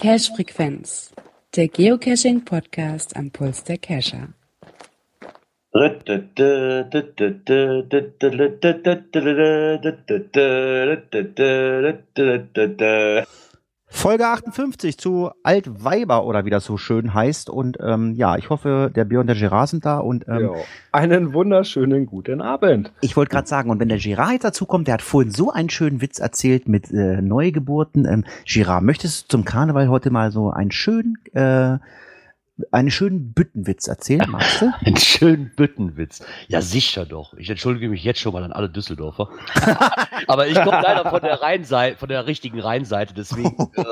Cache Frequenz, der Geocaching Podcast am Puls der Cacher. Folge 58 zu Altweiber oder wie das so schön heißt. Und ähm, ja, ich hoffe, der Björn und der Gerard sind da. Und ähm. Einen wunderschönen guten Abend. ich wollte gerade sagen, und wenn der Gerard jetzt dazu kommt, der hat vorhin so einen schönen Witz erzählt mit äh, Neugeburten. Ähm, Gerard, möchtest du zum Karneval heute mal so einen schönen, äh, einen schönen Büttenwitz erzählen, magst du? Einen schönen Büttenwitz. Ja, sicher doch. Ich entschuldige mich jetzt schon mal an alle Düsseldorfer. Aber ich komme leider von der Rheinseite, von der richtigen Rheinseite, deswegen äh,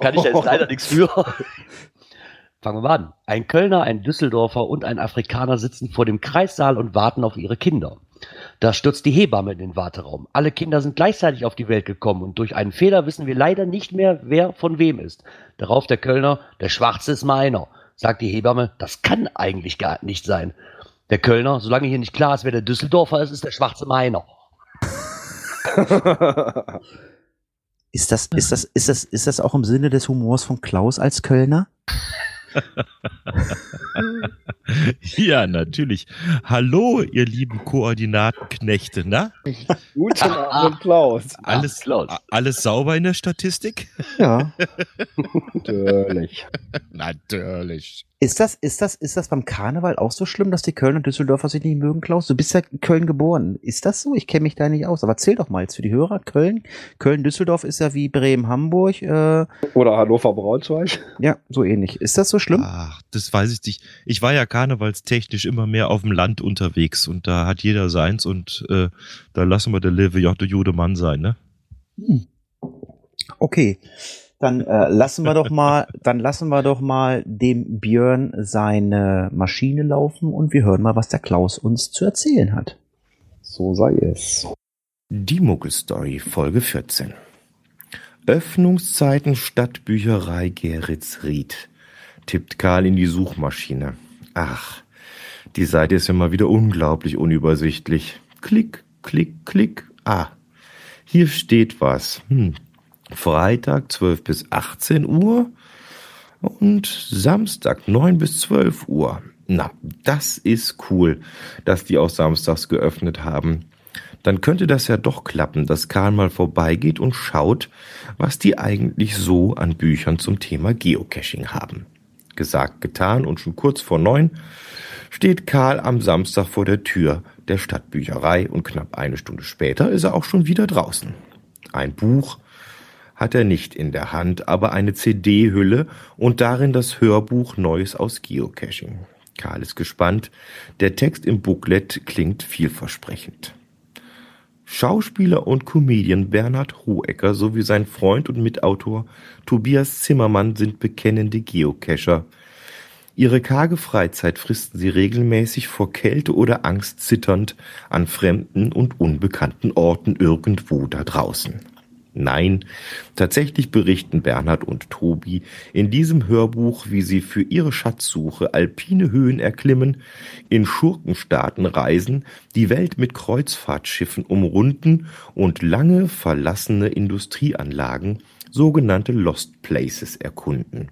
kann ich da jetzt leider nichts für. Fangen wir mal an. Ein Kölner, ein Düsseldorfer und ein Afrikaner sitzen vor dem Kreissaal und warten auf ihre Kinder. Da stürzt die Hebamme in den Warteraum. Alle Kinder sind gleichzeitig auf die Welt gekommen und durch einen Fehler wissen wir leider nicht mehr, wer von wem ist. Darauf der Kölner, der Schwarze ist meiner. Sagt die Hebamme, das kann eigentlich gar nicht sein. Der Kölner, solange hier nicht klar ist, wer der Düsseldorfer ist, ist der Schwarze meiner. Ist das, ist das, ist das, ist das auch im Sinne des Humors von Klaus als Kölner? Ja, natürlich. Hallo, ihr lieben Koordinatenknechte, na? Guten Abend, Klaus. Alles, alles sauber in der Statistik? Ja. Natürlich. Natürlich. Ist das, ist das, ist das beim Karneval auch so schlimm, dass die Kölner und Düsseldorfer sich nicht mögen, Klaus? Du bist ja in Köln geboren. Ist das so? Ich kenne mich da nicht aus. Aber erzähl doch mal jetzt für die Hörer. Köln, Köln-Düsseldorf ist ja wie Bremen-Hamburg. Äh, Oder Hannover Braunschweig. ja, so ähnlich. Ist das so schlimm? Ach, das weiß ich nicht. Ich war ja karnevalstechnisch immer mehr auf dem Land unterwegs und da hat jeder seins und äh, da lassen wir der Leve ja der Jude Mann sein, ne? Okay. Dann äh, lassen wir doch mal, dann lassen wir doch mal dem Björn seine Maschine laufen und wir hören mal, was der Klaus uns zu erzählen hat. So sei es. Die Muggelstory Folge 14. Öffnungszeiten Stadtbücherei Geretsried. Tippt Karl in die Suchmaschine. Ach, die Seite ist ja mal wieder unglaublich unübersichtlich. Klick, klick, klick. Ah, hier steht was. Hm. Freitag 12 bis 18 Uhr und Samstag 9 bis 12 Uhr. Na, das ist cool, dass die auch samstags geöffnet haben dann könnte das ja doch klappen, dass Karl mal vorbeigeht und schaut, was die eigentlich so an Büchern zum Thema Geocaching haben. Gesagt, getan und schon kurz vor neun steht Karl am Samstag vor der Tür der Stadtbücherei und knapp eine Stunde später ist er auch schon wieder draußen. Ein Buch hat er nicht in der Hand, aber eine CD-Hülle und darin das Hörbuch Neues aus Geocaching. Karl ist gespannt. Der Text im Booklet klingt vielversprechend. Schauspieler und Comedian Bernhard Hohecker sowie sein Freund und Mitautor Tobias Zimmermann sind bekennende Geocacher. Ihre karge Freizeit fristen sie regelmäßig vor Kälte oder Angst zitternd an fremden und unbekannten Orten irgendwo da draußen. Nein, tatsächlich berichten Bernhard und Tobi in diesem Hörbuch, wie sie für ihre Schatzsuche alpine Höhen erklimmen, in Schurkenstaaten reisen, die Welt mit Kreuzfahrtschiffen umrunden und lange verlassene Industrieanlagen, sogenannte Lost Places, erkunden.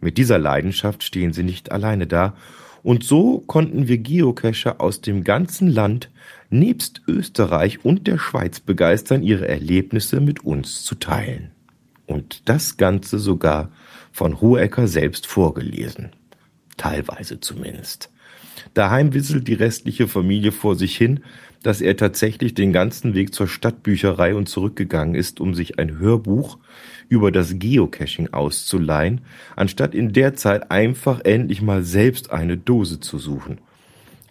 Mit dieser Leidenschaft stehen sie nicht alleine da, und so konnten wir Geocacher aus dem ganzen Land nebst Österreich und der Schweiz begeistern, ihre Erlebnisse mit uns zu teilen. Und das Ganze sogar von Hohecker selbst vorgelesen. Teilweise zumindest. Daheim wisselt die restliche Familie vor sich hin, dass er tatsächlich den ganzen Weg zur Stadtbücherei und zurückgegangen ist, um sich ein Hörbuch über das Geocaching auszuleihen, anstatt in der Zeit einfach endlich mal selbst eine Dose zu suchen.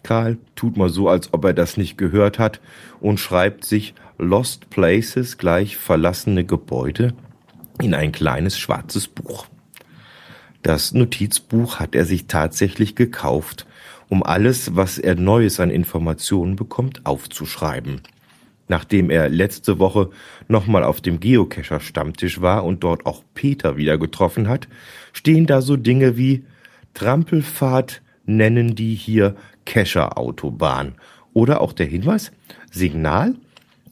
Karl tut mal so, als ob er das nicht gehört hat und schreibt sich Lost Places gleich verlassene Gebäude in ein kleines schwarzes Buch. Das Notizbuch hat er sich tatsächlich gekauft, um alles, was er Neues an Informationen bekommt, aufzuschreiben. Nachdem er letzte Woche nochmal auf dem Geocacher-Stammtisch war und dort auch Peter wieder getroffen hat, stehen da so Dinge wie Trampelfahrt nennen die hier Kescher-Autobahn. Oder auch der Hinweis, Signal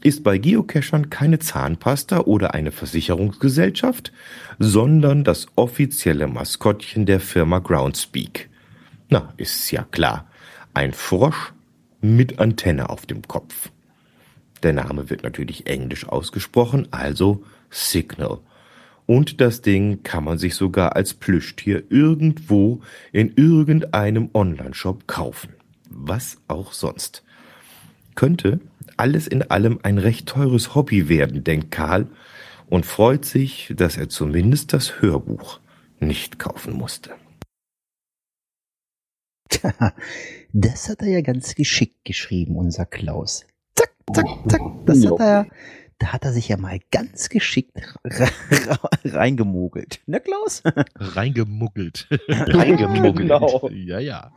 ist bei Geocachern keine Zahnpasta oder eine Versicherungsgesellschaft, sondern das offizielle Maskottchen der Firma Groundspeak. Na, ist ja klar. Ein Frosch mit Antenne auf dem Kopf. Der Name wird natürlich englisch ausgesprochen, also Signal. Und das Ding kann man sich sogar als Plüschtier irgendwo in irgendeinem Onlineshop kaufen. Was auch sonst. Könnte alles in allem ein recht teures Hobby werden, denkt Karl und freut sich, dass er zumindest das Hörbuch nicht kaufen musste. Tja, das hat er ja ganz geschickt geschrieben, unser Klaus. Zack, zack, zack. Das hat er, da hat er sich ja mal ganz geschickt reingemogelt. Ne, Klaus? Reingemuggelt. Reingemuggelt. Genau. ja, ja.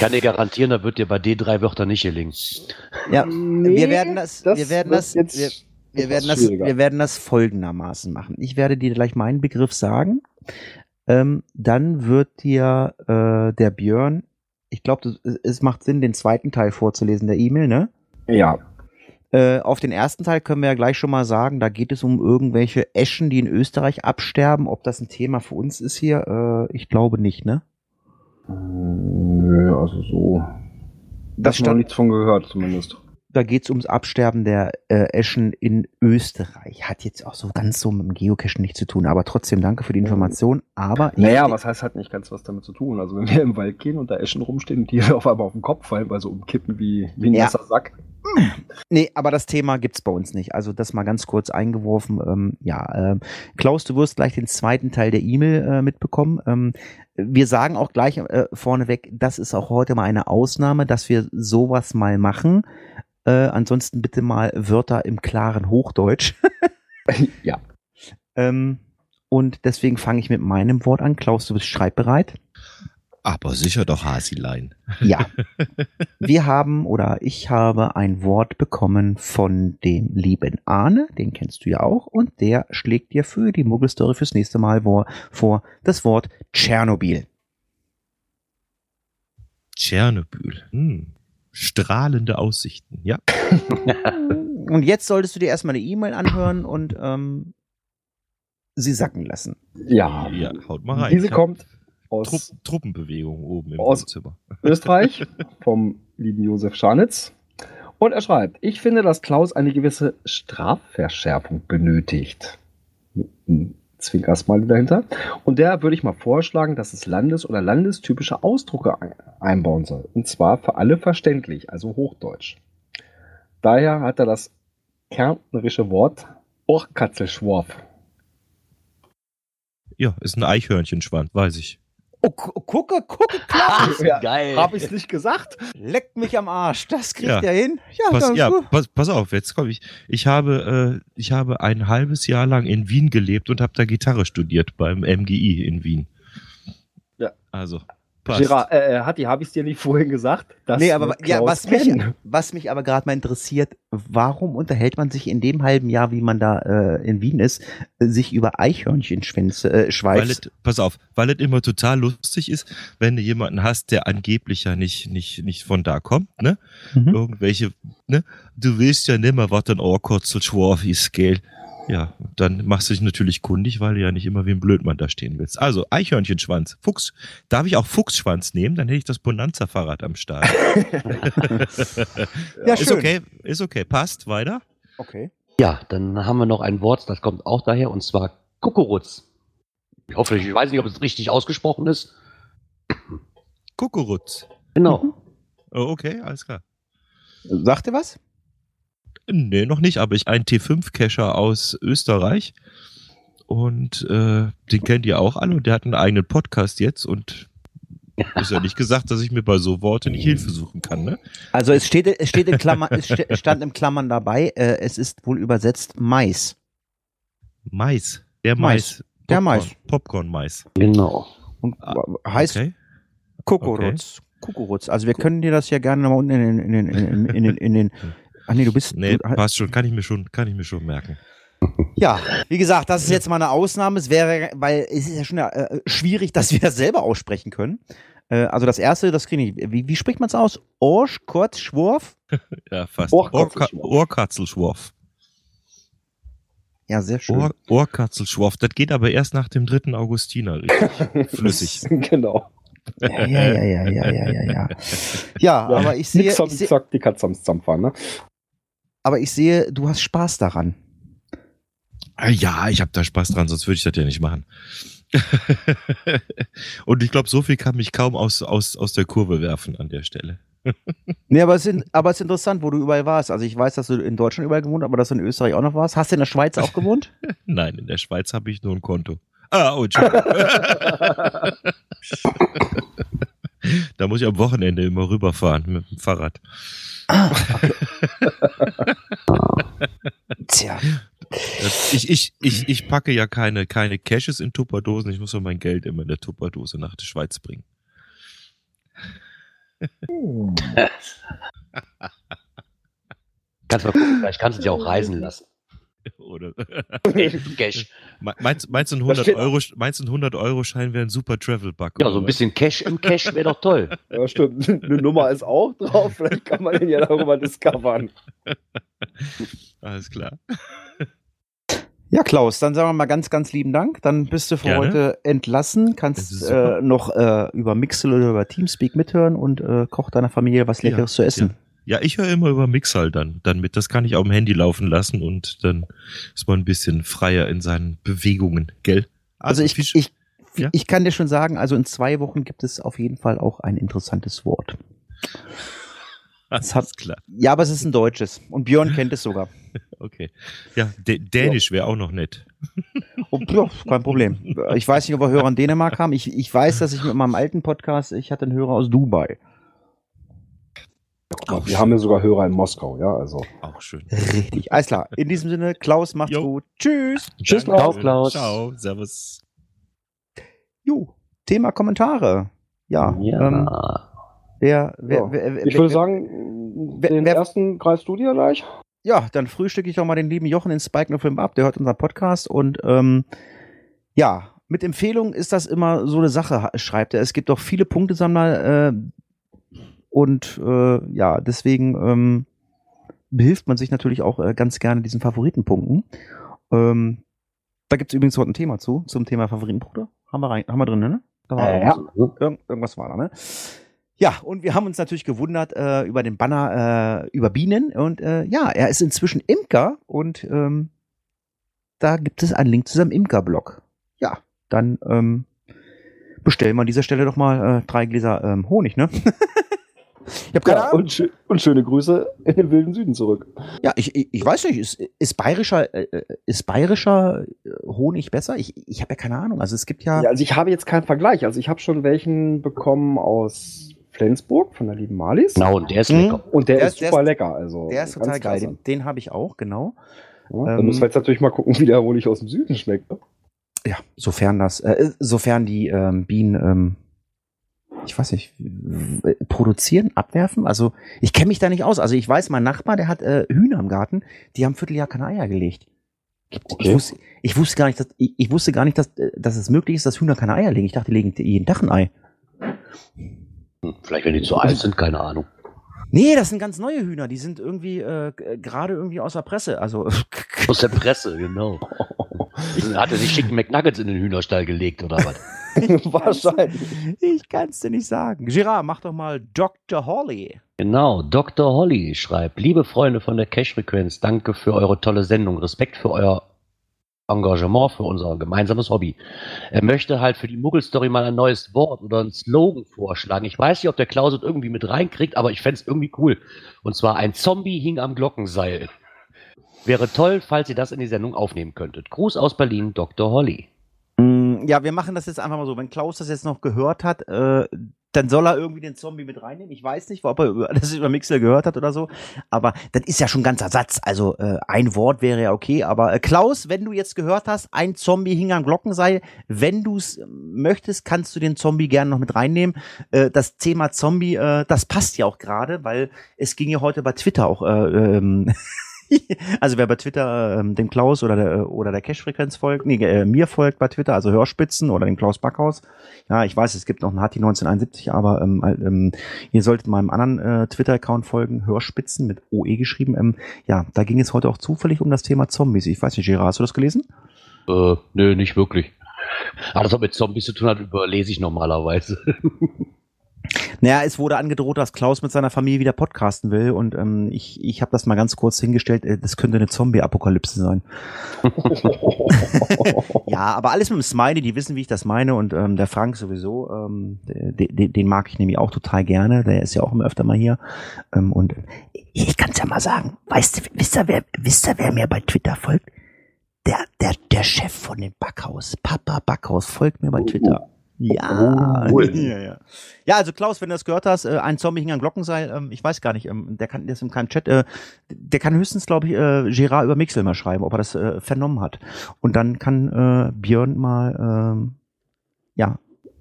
Kann dir garantieren, da wird dir bei den drei Wörtern nicht gelingen. Ja, Nee, wir werden das, wir werden das, jetzt wir, wir werden das, wir werden das folgendermaßen machen. Ich werde dir gleich meinen Begriff sagen. Ähm, dann wird dir äh, der Björn, ich glaube, es macht Sinn, den zweiten Teil vorzulesen der E-Mail, ne? Ja, Äh, auf den ersten Teil können wir ja gleich schon mal sagen, da geht es um irgendwelche Eschen, die in Österreich absterben. Ob das ein Thema für uns ist hier, äh, ich glaube nicht, ne? Nö, also so. Das Das noch stand- nichts von gehört, zumindest. Da geht es ums Absterben der äh, Eschen in Österreich. Hat jetzt auch so ganz so mit dem Geocachen nichts zu tun, aber trotzdem danke für die Information. Aber Naja, was heißt, hat nicht ganz was damit zu tun. Also wenn wir im Wald gehen und da Eschen rumstehen und die auf einmal auf den Kopf fallen, weil so umkippen wie, wie ein Ja. Sack. Nee, aber das Thema gibt's bei uns nicht. Also das mal ganz kurz eingeworfen. Ähm, ja, ähm, Klaus, du wirst gleich den zweiten Teil der E-Mail äh, mitbekommen. Ähm, wir sagen auch gleich äh, vorneweg, das ist auch heute mal eine Ausnahme, dass wir sowas mal machen. Äh, ansonsten bitte mal Wörter im klaren Hochdeutsch. ja. ähm, und deswegen fange ich mit meinem Wort an. Klaus, du bist schreibbereit. Aber sicher doch Hasilein. Ja. Wir haben oder ich habe ein Wort bekommen von dem lieben Arne, den kennst du ja auch, und der schlägt dir für die Muggelstory fürs nächste Mal vor, vor das Wort Tschernobyl. Tschernobyl. Hm. Strahlende Aussichten. Ja. Und jetzt solltest du dir erstmal eine E-Mail anhören und ähm, sie sacken lassen. Ja. Ja, haut mal rein. Diese kommt aus Trupp, Truppenbewegung oben im Aus- Wohnzimmer. Österreich vom lieben Josef Scharnitz. Und er schreibt, ich finde, dass Klaus eine gewisse Strafverschärfung benötigt. Einem Zwinkersmiley dahinter. Und der würde ich mal vorschlagen, dass es landes- oder landestypische Ausdrucke ein- einbauen soll. Und zwar für alle verständlich, also Hochdeutsch. Daher hat er das kärntnerische Wort Orchkatzelschworf. Ja, ist ein Eichhörnchenschwanz, weiß ich. Oh, gu- gucke, gucke, Klaus! Ja, Geil. Hab ich's nicht gesagt? Leckt mich am Arsch. Das kriegt Ja. er hin. Ja, Pass, ja, pass, pass auf, jetzt komme ich. Ich habe, äh, ich habe ein halbes Jahr lang in Wien gelebt und habe da Gitarre studiert beim MGI in Wien. Ja. Also, passt. Gerard, äh, Hatti, habe ich dir nicht vorhin gesagt? dass Nee, aber ja, was mich, was mich aber gerade mal interessiert, warum unterhält man sich in dem halben Jahr, wie man da äh, in Wien ist, äh, sich über Eichhörnchenschwänze, äh, Weil es, pass auf, weil es immer total lustig ist, wenn du jemanden hast, der angeblich ja nicht, nicht, nicht von da kommt, ne? Mhm. Irgendwelche, ne? Du willst ja nimmer, was ein Ohrkotzel Schwarf ist, gell? Ja, dann machst du dich natürlich kundig, weil du ja nicht immer wie ein Blödmann da stehen willst. Also, Eichhörnchenschwanz, Fuchs. Darf ich auch Fuchsschwanz nehmen? Dann hätte ich das Bonanza-Fahrrad am Start. Ja, ist schön. okay, ist okay. Passt, weiter. Okay. Ja, dann haben wir noch ein Wort, das kommt auch daher, und zwar Kukuruz. Ich hoffe, ich weiß nicht, ob es richtig ausgesprochen ist. Kukuruz. Genau. Oh, okay, alles klar. Sagt ihr was? Nee, noch nicht, aber ich ein T5-Cacher aus Österreich. Und äh, den kennt ihr auch alle und der hat einen eigenen Podcast jetzt und ist ja nicht gesagt, dass ich mir bei so Worte nicht Hilfe suchen kann, ne? Also es steht, es steht in Klammern, es stand in Klammern dabei, äh, es ist wohl übersetzt Mais. Mais. Der Mais. Mais. Der Popcorn- Mais. Popcorn-Mais. Genau. Und Ah, heißt Okay. Kukuruz. Kukuruz. Also wir können dir das ja gerne mal unten in den, in den, in den, in den, in den Ach nee, du bist. Nee, du, passt schon, kann ich mir schon, kann ich mir schon merken. Ja, wie gesagt, das ist jetzt mal eine Ausnahme. Es wäre, weil es ist ja schon äh, schwierig, dass wir das selber aussprechen können. Äh, also das erste, das kriege ich. Wie, wie spricht man es aus? Orsch, Kurz, Schworf? Ja, fast. Ohrkatzelschworf. Ohrka- Ohrkatzelschworf. Ja, sehr schön. Ohr, Ohrkatzelschworf. Das geht aber erst nach dem 3. Augustiner richtig flüssig. genau. Ja, ja, ja, ja, ja, ja, ja, ja. Ja, aber ich sehe, Nix am ich sehe, Zack, die Katze am Zampfern, ne? Aber ich sehe, du hast Spaß daran. Ah, Ja, ich habe da Spaß dran, sonst würde ich das ja nicht machen. Und ich glaube, so viel kann mich kaum aus, aus, aus der Kurve werfen an der Stelle. Nee, aber es, ist, aber es ist interessant, wo du überall warst. Also ich weiß, dass du in Deutschland überall gewohnt, aber dass du in Österreich auch noch warst. Hast du in der Schweiz auch gewohnt? Nein, in der Schweiz habe ich nur ein Konto. Ah, oh, Entschuldigung. Da muss ich am Wochenende immer rüberfahren mit dem Fahrrad. Tja. Ich, ich, ich, ich packe ja keine, keine Caches in Tupperdosen. Ich muss ja mein Geld immer in der Tupperdose nach der Schweiz bringen. Kannst mal gucken, vielleicht kannst du dich auch reisen lassen. Oder Cash. Me- meinst, meinst, du, ein Da 100 steht- Euro, meinst du, ein 100 Euro Schein wäre ein super Travel-Bug? Ja, so ein bisschen Cash im Cash wäre doch toll. Ja, stimmt. Eine Nummer ist auch drauf. Vielleicht kann man den ja darüber discovern. Alles klar. Ja, Klaus, dann sagen wir mal ganz, ganz lieben Dank. Dann bist du für Gerne. heute entlassen, kannst äh, noch äh, über Mixel oder über Teamspeak mithören und äh, koch deiner Familie was Ja, Leckeres zu essen. Ja, ich höre immer über Mixal dann, dann mit. Das kann ich auf dem Handy laufen lassen und dann ist man ein bisschen freier in seinen Bewegungen, gell? Also, ich, viel- ich, Ja? ich kann dir schon sagen, also in zwei Wochen gibt es auf jeden Fall auch ein interessantes Wort. alles hat- klar. Ja, aber es ist ein deutsches. Und Björn kennt es sogar. Okay. Ja, D Dänisch wäre auch noch nett. Oh, ja, kein Problem. Ich weiß nicht, ob wir Hörer in Dänemark haben. Ich, ich weiß, dass ich mit meinem alten Podcast, ich hatte einen Hörer aus Dubai. Ja, wir haben ja sogar Hörer in Moskau, ja, also. Auch schön. Richtig. Alles klar. In diesem Sinne, Klaus, macht's Jo. gut. Tschüss. Tschüss. Klaus. Klaus. Ciao, servus. Jo. Thema Kommentare. Ja. Ja. Ähm, wer, wer, Ja. wer, wer, Ich würde sagen, wer- den wer- ersten greifst du dir gleich. Ja, dann frühstücke ich doch mal den lieben Jochen in Spike No Film ab. Der hört unseren Podcast und ähm, ja, mit Empfehlungen ist das immer so eine Sache, schreibt er. Es gibt auch viele Punktesammler äh, und äh, ja, deswegen ähm, behilft man sich natürlich auch äh, ganz gerne diesen Favoritenpunkten. Ähm, da gibt es übrigens heute ein Thema zu, zum Thema Favoritenpunkte. Haben wir, rein, haben wir drin, ne? Da war Äh, ja. Irgend, irgendwas war da, ne? Ja, und wir haben uns natürlich gewundert äh, über den Banner äh, über Bienen. Und äh, ja, er ist inzwischen Imker und ähm, da gibt es einen Link zu seinem Imker-Blog. Ja, dann ähm, bestellen wir an dieser Stelle doch mal äh, drei Gläser ähm, Honig, ne? ich habe keine Ja, Ahnung. und, und schöne Grüße in den wilden Süden zurück. Ja, ich, ich, ich weiß nicht, ist, ist bayerischer, äh, äh, ist bayerischer äh, Honig besser? Ich, ich habe ja keine Ahnung. Also es gibt ja. Ja, also ich habe jetzt keinen Vergleich. Also ich habe schon welchen bekommen aus Flensburg von der lieben Malis. Genau, und der ist Mhm. lecker. Und der, Der ist ist- der super ist- lecker. Also der ist ganz total geil. Den, den habe ich auch, genau. Ja, dann Ähm, müssen wir jetzt natürlich mal gucken, wie der Honig aus dem Süden schmeckt. ne? Ja, sofern das, äh, sofern die ähm, Bienen, ähm, ich weiß nicht, produzieren, abwerfen. Also ich kenne mich da nicht aus. Also ich weiß, mein Nachbar, der hat äh, Hühner im Garten, die haben Vierteljahr keine Eier gelegt. Ich, Okay. wusste, ich wusste gar nicht, dass, ich, ich wusste gar nicht, dass, äh, dass es möglich ist, dass Hühner keine Eier legen. Ich dachte, die legen jeden Tag ein Ei. Vielleicht, wenn die zu alt sind, keine Ahnung. Nee, das sind ganz neue Hühner. Die sind irgendwie äh, g- gerade irgendwie aus der Presse. Also Aus der Presse, genau. Hat er sich schicken McNuggets in den Hühnerstall gelegt oder was? Wahrscheinlich. ich kann es dir nicht sagen. Girard, mach doch mal Dr. Holly. Genau, Dr. Holly schreibt, liebe Freunde von der Cash-Frequenz, danke für eure tolle Sendung, Respekt für euer Engagement für unser gemeinsames Hobby. Er möchte halt für die Muggel-Story mal ein neues Wort oder einen Slogan vorschlagen. Ich weiß nicht, ob der Klaus es irgendwie mit reinkriegt, aber ich fänd's irgendwie cool. Und zwar ein Zombie hing am Glockenseil. Wäre toll, falls ihr das in die Sendung aufnehmen könntet. Gruß aus Berlin, Dr. Holly. Mm, Ja, wir machen das jetzt einfach mal so. Wenn Klaus das jetzt noch gehört hat, äh, dann soll er irgendwie den Zombie mit reinnehmen. Ich weiß nicht, ob er das über Mixel gehört hat oder so. Aber das ist ja schon ein ganzer Satz. Also äh, ein Wort wäre ja okay. Aber äh, Klaus, wenn du jetzt gehört hast, ein Zombie hing am Glockenseil, wenn du es möchtest, kannst du den Zombie gerne noch mit reinnehmen. Äh, das Thema Zombie, äh, das passt ja auch gerade, weil es ging ja heute bei Twitter auch äh, ähm, also wer bei Twitter ähm, dem Klaus oder der, oder der Cash-Frequenz folgt, nee, äh, mir folgt bei Twitter, also Hörspitzen oder dem Klaus Backhaus. Ja, ich weiß, es gibt noch einen Hatti 1971, aber ähm, ähm, ihr solltet meinem anderen äh, Twitter-Account folgen, Hörspitzen mit OE geschrieben. Ähm, ja, da ging es heute auch zufällig um das Thema Zombies. Ich weiß nicht, Gerard, hast du das gelesen? Äh, nö, nicht wirklich. Aber das hat mit Zombies zu tun hat, überlese ich normalerweise. Naja, es wurde angedroht, dass Klaus mit seiner Familie wieder podcasten will und ähm, ich, ich habe das mal ganz kurz hingestellt, äh, das könnte eine Zombie-Apokalypse sein. ja, aber alles mit dem Smiley, die wissen, wie ich das meine und ähm, der Frank sowieso, ähm, den, den mag ich nämlich auch total gerne, der ist ja auch immer öfter mal hier ähm, und ich kann's ja mal sagen, weißt du, wisst ihr, wer, wisst ihr, wer mir bei Twitter folgt? Der, der, der Chef von dem Backhaus, Papa Backhaus, folgt mir bei Twitter. Ja, Oh. ja, ja. Ja, also Klaus, wenn du das gehört hast, äh, ein Zombie hing an Glockenseil, ähm, ich weiß gar nicht, ähm, der kann, der ist im keinem Chat, äh, der kann höchstens, glaube ich, äh, Gerard über Mixel mal schreiben, ob er das äh, vernommen hat. Und dann kann äh, Björn mal, ähm, ja,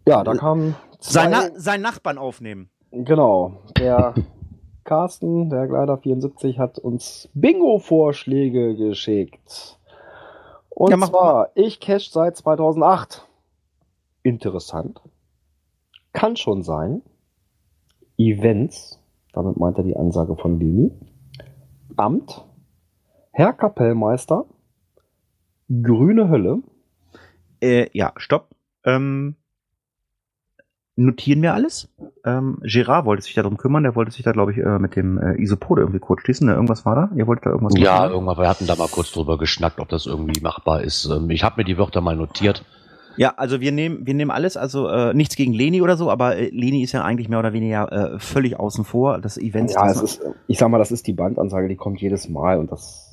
Ja, da kam sein, Na seinen Nachbarn aufnehmen. Genau. Der Carsten, der Gleiter 74, hat uns Bingo-Vorschläge geschickt. Und Ja, zwar, ich cash seit 2008. Interessant. Kann schon sein. Events, damit meint er die Ansage von Lini. Amt. Herr Kapellmeister. Grüne Hölle. Äh, ja, stopp. Ähm, notieren wir alles. Ähm, Gerard wollte sich darum kümmern, der wollte sich da, glaube ich, äh, mit dem äh, Isopode irgendwie kurz schließen. Ne? Irgendwas war da? Ihr wolltet da irgendwas Ja, machen? irgendwann, wir hatten da mal kurz drüber geschnackt, ob das irgendwie machbar ist. Ähm, Ich habe mir die Wörter mal notiert. Ja, also wir nehmen, wir nehmen alles, also äh, nichts gegen Leni oder so, aber äh, Leni ist ja eigentlich mehr oder weniger äh, völlig außen vor. Das Event Ja, das ist, ich sag mal, das ist die Bandansage, die kommt jedes Mal und das.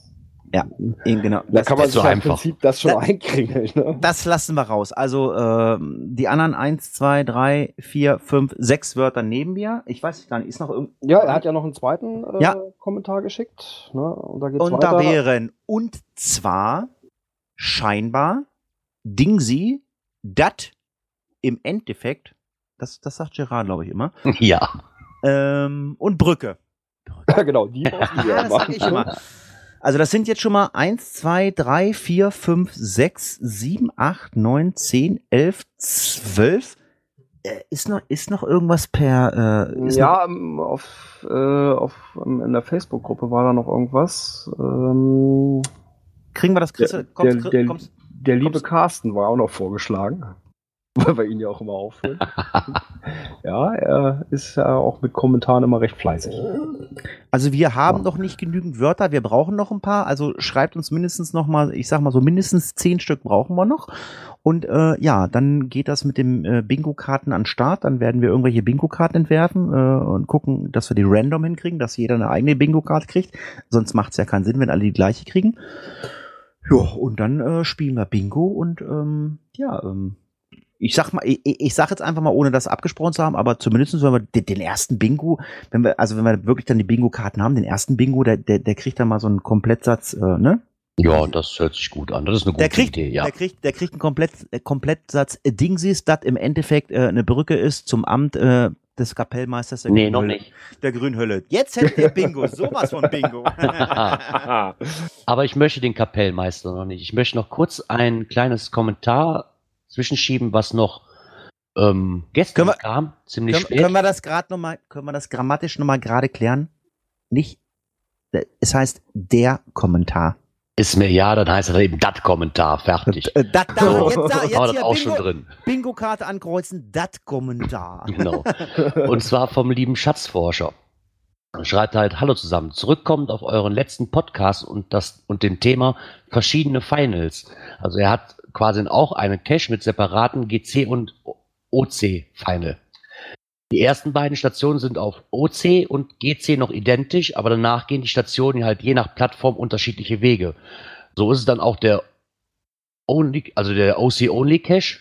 Ja, eben genau. Da kann man so im. Prinzip das schon Da- einkringeln. Ne? Das lassen wir raus. Also ähm, die anderen eins, zwei, drei, vier, fünf, sechs Wörter nehmen wir. Ich weiß gar nicht, ist noch irgend Ja, er hat ja noch einen zweiten äh, Ja. Kommentar geschickt. Ne? Und da geht's und weiter. da wären und zwar scheinbar Dingsy, dat im Endeffekt, das, das sagt Gerard, glaube ich, immer, Ja. ähm, und Brücke. Ja, genau, die brauchen wir Ja, das sag machen. ich immer. Also das sind jetzt schon mal eins, zwei, drei, vier, fünf, sechs, sieben, acht, neun, zehn, elf, zwölf. Äh, ist noch ist noch irgendwas per äh, ist noch, Ja, ähm, auf, äh, auf, ähm, in der Facebook-Gruppe war da noch irgendwas. Ähm, kriegen wir das kriegst, der, du- kommst, der, der, kommst, der liebe Carsten war auch noch vorgeschlagen. Weil wir ihn ja auch immer aufholen. ja, er ist ja auch mit Kommentaren immer recht fleißig. Also wir haben noch nicht genügend Wörter, wir brauchen noch ein paar. Also schreibt uns mindestens noch mal, ich sag mal so mindestens zehn Stück brauchen wir noch. Und äh, ja, dann geht das mit dem äh, Bingo-Karten an den Start. Dann werden wir irgendwelche Bingo-Karten entwerfen äh, und gucken, dass wir die random hinkriegen, dass jeder eine eigene Bingo-Karte kriegt. Sonst macht es ja keinen Sinn, wenn alle die gleiche kriegen. Ja, und dann äh, spielen wir Bingo und ähm, ja, ähm, ich sag mal, ich, ich sag jetzt einfach mal, ohne das abgesprochen zu haben, aber zumindest wenn wir den, den ersten Bingo, wenn wir, also wenn wir wirklich dann die Bingo-Karten haben, den ersten Bingo, der, der, der kriegt dann mal so einen Komplettsatz, äh, ne? Ja, das hört sich gut an. Das ist eine gute Der kriegt, Idee, ja. der kriegt, der kriegt einen Komplett, äh, Komplettsatz äh, Dingsies, das im Endeffekt äh, eine Brücke ist zum Amt äh, des Kapellmeisters der Nee, noch Grünhölle- nicht. Der Grünhölle. Jetzt hätte der Bingo, sowas von Bingo. Aber ich möchte den Kapellmeister noch nicht. Ich möchte noch kurz ein kleines Kommentar zwischenschieben, was noch ähm, gestern Können wir- kam, ziemlich können, spät. können wir das gerade noch mal, können wir das grammatisch noch mal gerade klären? Nicht, äh, es heißt der Kommentar. Ist mir ja, dann heißt er eben dat Kommentar, fertig. Äh, dat, da, jetzt, da, jetzt das auch schon Bingo, drin. Bingo-Karte ankreuzen, dat Kommentar. Genau. Und zwar vom lieben Schatzforscher. Er Schreibt halt, hallo zusammen, zurückkommend auf euren letzten Podcast und das und dem Thema verschiedene Finals. Also er hat quasi auch einen Cache mit separaten GC und OC Final. Die ersten beiden Stationen sind auf OC und GC noch identisch, aber danach gehen die Stationen halt je nach Plattform unterschiedliche Wege. So ist es dann auch der Only, also der OC Only Cache.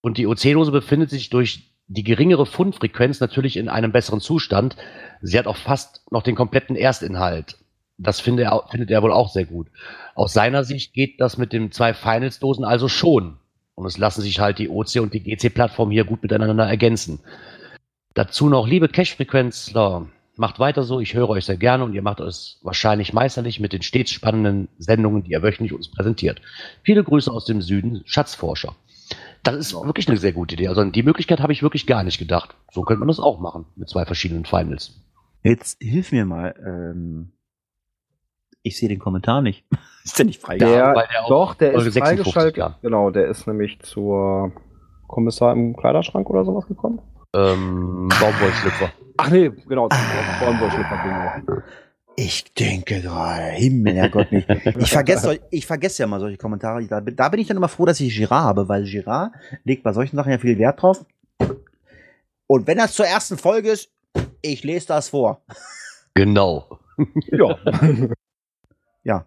Und die OC-Dose befindet sich durch die geringere Fundfrequenz natürlich in einem besseren Zustand. Sie hat auch fast noch den kompletten Erstinhalt. Das finde er, findet er wohl auch sehr gut. Aus seiner Sicht geht das mit den zwei Finals-Dosen also schon. Und es lassen sich halt die OC und die GC-Plattform hier gut miteinander ergänzen. Dazu noch, liebe Cache-Frequenzler, Macht weiter so, ich höre euch sehr gerne und ihr macht es wahrscheinlich meisterlich mit den stets spannenden Sendungen, die ihr wöchentlich uns präsentiert. Viele Grüße aus dem Süden, Schatzforscher. Das ist wirklich eine sehr gute Idee. Also die Möglichkeit habe ich wirklich gar nicht gedacht. So könnte man das auch machen mit zwei verschiedenen Finals. Jetzt hilf mir mal. Ähm, ich sehe den Kommentar nicht. ist der nicht frei? Der, weil der doch, der ist 56, freigeschaltet. ja. Genau, der ist nämlich zur Kommissar im Kleiderschrank oder sowas gekommen. Ähm, Baumwollschlüpfer. Ach nee, genau, zum Baumwollschlüpfer-Bingo. Ich denke gerade, Himmel, Herrgott nicht. Ich vergesse, ich vergesse ja mal solche Kommentare. Da, bin- da bin ich dann immer froh, dass ich Girard habe, weil Girard legt bei solchen Sachen ja viel Wert drauf. Und wenn das zur ersten Folge ist, ich lese das vor. Genau. Ja. Ja.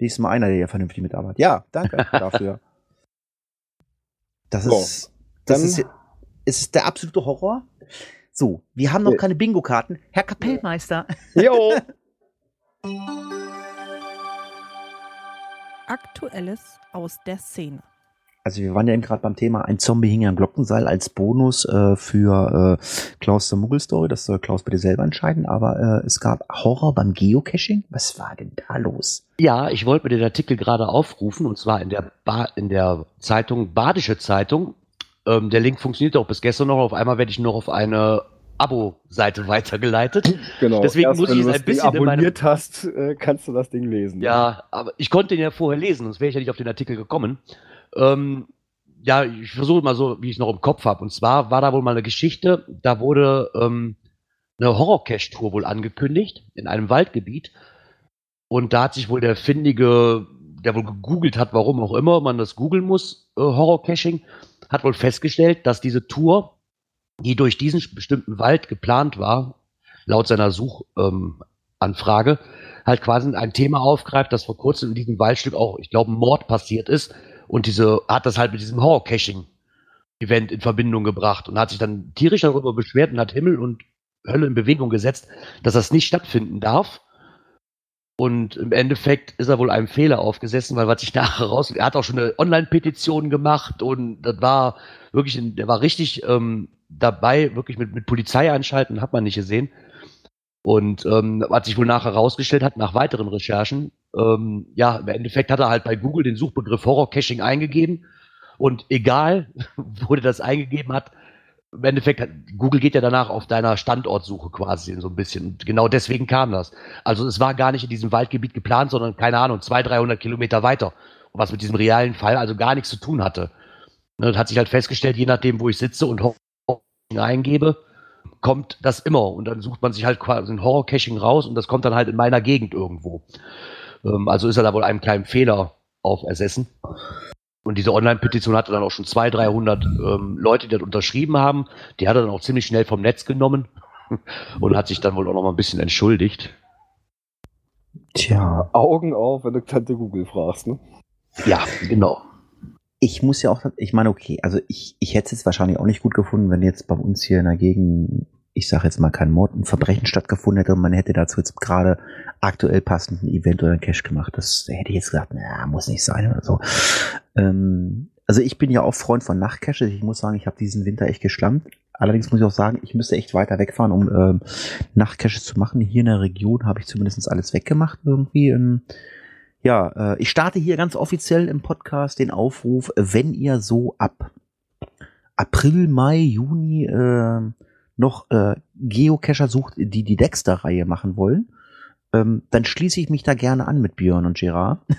Diesmal einer, der hier vernünftig mitarbeitet. Ja, danke dafür. Das ist, das dann- ist, ist der absolute Horror. So, wir haben noch keine Bingo-Karten. Herr Kapellmeister. jo. Aktuelles aus der Szene. Also wir waren ja eben gerade beim Thema, ein Zombie hing am Glockenseil als Bonus äh, für äh, Klaus der Muggelstory. Das soll Klaus bitte selber entscheiden. Aber äh, es gab Horror beim Geocaching. Was war denn da los? Ja, ich wollte mir den Artikel gerade aufrufen und zwar in der, ba in der Zeitung Badische Zeitung. Ähm, der Link funktioniert auch bis gestern noch. Auf einmal werde ich noch auf eine Abo-Seite weitergeleitet. Genau. Deswegen muss wenn ich es ein bisschen Ding in meinem- abonniert hast, äh, kannst du das Ding lesen. Ja, aber ich konnte den ja vorher lesen, sonst wäre ich ja nicht auf den Artikel gekommen. Ähm, ja, ich versuche mal so, wie ich es noch im Kopf habe. Und zwar war da wohl mal eine Geschichte, da wurde ähm, eine Horror-Cache-Tour wohl angekündigt in einem Waldgebiet. Und da hat sich wohl der Findige, der wohl gegoogelt hat, warum auch immer man das googeln muss, äh, Horror-Caching, hat wohl festgestellt, dass diese Tour, die durch diesen bestimmten Wald geplant war, laut seiner Suchanfrage, ähm, halt quasi ein Thema aufgreift, das vor kurzem in diesem Waldstück auch, ich glaube, ein Mord passiert ist. Und diese hat das halt mit diesem Horror-Caching-Event in Verbindung gebracht und hat sich dann tierisch darüber beschwert und hat Himmel und Hölle in Bewegung gesetzt, dass das nicht stattfinden darf. Und im Endeffekt ist er wohl einem Fehler aufgesessen, weil was sich nachher raus, er hat auch schon eine Online-Petition gemacht und das war wirklich, der war richtig ähm, dabei, wirklich mit, mit Polizei einschalten, hat man nicht gesehen. Und ähm, was sich wohl nachher herausgestellt hat, nach weiteren Recherchen, ähm, ja, im Endeffekt hat er halt bei Google den Suchbegriff Horror-Caching eingegeben. Und egal, wo der das eingegeben hat, im Endeffekt, Google geht ja danach auf deiner Standortsuche quasi so ein bisschen. Und genau deswegen kam das. Also es war gar nicht in diesem Waldgebiet geplant, sondern, keine Ahnung, 200, 300 Kilometer weiter. Was mit diesem realen Fall also gar nichts zu tun hatte. Ne, Das hat sich halt festgestellt, je nachdem, wo ich sitze und Horror-Caching eingebe, kommt das immer. Und dann sucht man sich halt quasi ein Horror-Caching raus und das kommt dann halt in meiner Gegend irgendwo. Ähm, also ist er da wohl einem kleinen Fehler aufersessen. Und diese Online-Petition hatte dann auch schon 200, 300 ähm, Leute, die das unterschrieben haben. Die hat er dann auch ziemlich schnell vom Netz genommen und hat sich dann wohl auch noch mal ein bisschen entschuldigt. Tja, Augen auf, wenn du Tante Google fragst, ne? Ja, genau. ich muss ja auch, ich meine, okay, also ich, ich hätte es jetzt wahrscheinlich auch nicht gut gefunden, wenn jetzt bei uns hier in der Gegend, ich sage jetzt mal kein Mord, ein Verbrechen stattgefunden hätte und man hätte dazu jetzt gerade aktuell passenden Event oder ein Cash gemacht. Das hätte ich jetzt gesagt, na, muss nicht sein oder so. Ähm, also ich bin ja auch Freund von Nachtcaches. Ich muss sagen, ich habe diesen Winter echt geschlampt. Allerdings muss ich auch sagen, ich müsste echt weiter wegfahren, um ähm, Nachtcaches zu machen. Hier in der Region habe ich zumindest alles weggemacht irgendwie. Ähm, ja, äh, ich starte hier ganz offiziell im Podcast den Aufruf, wenn ihr so ab April, Mai, Juni äh, noch äh, Geocacher sucht, die die Dexter-Reihe machen wollen, ähm, dann schließe ich mich da gerne an mit Björn und Gerard.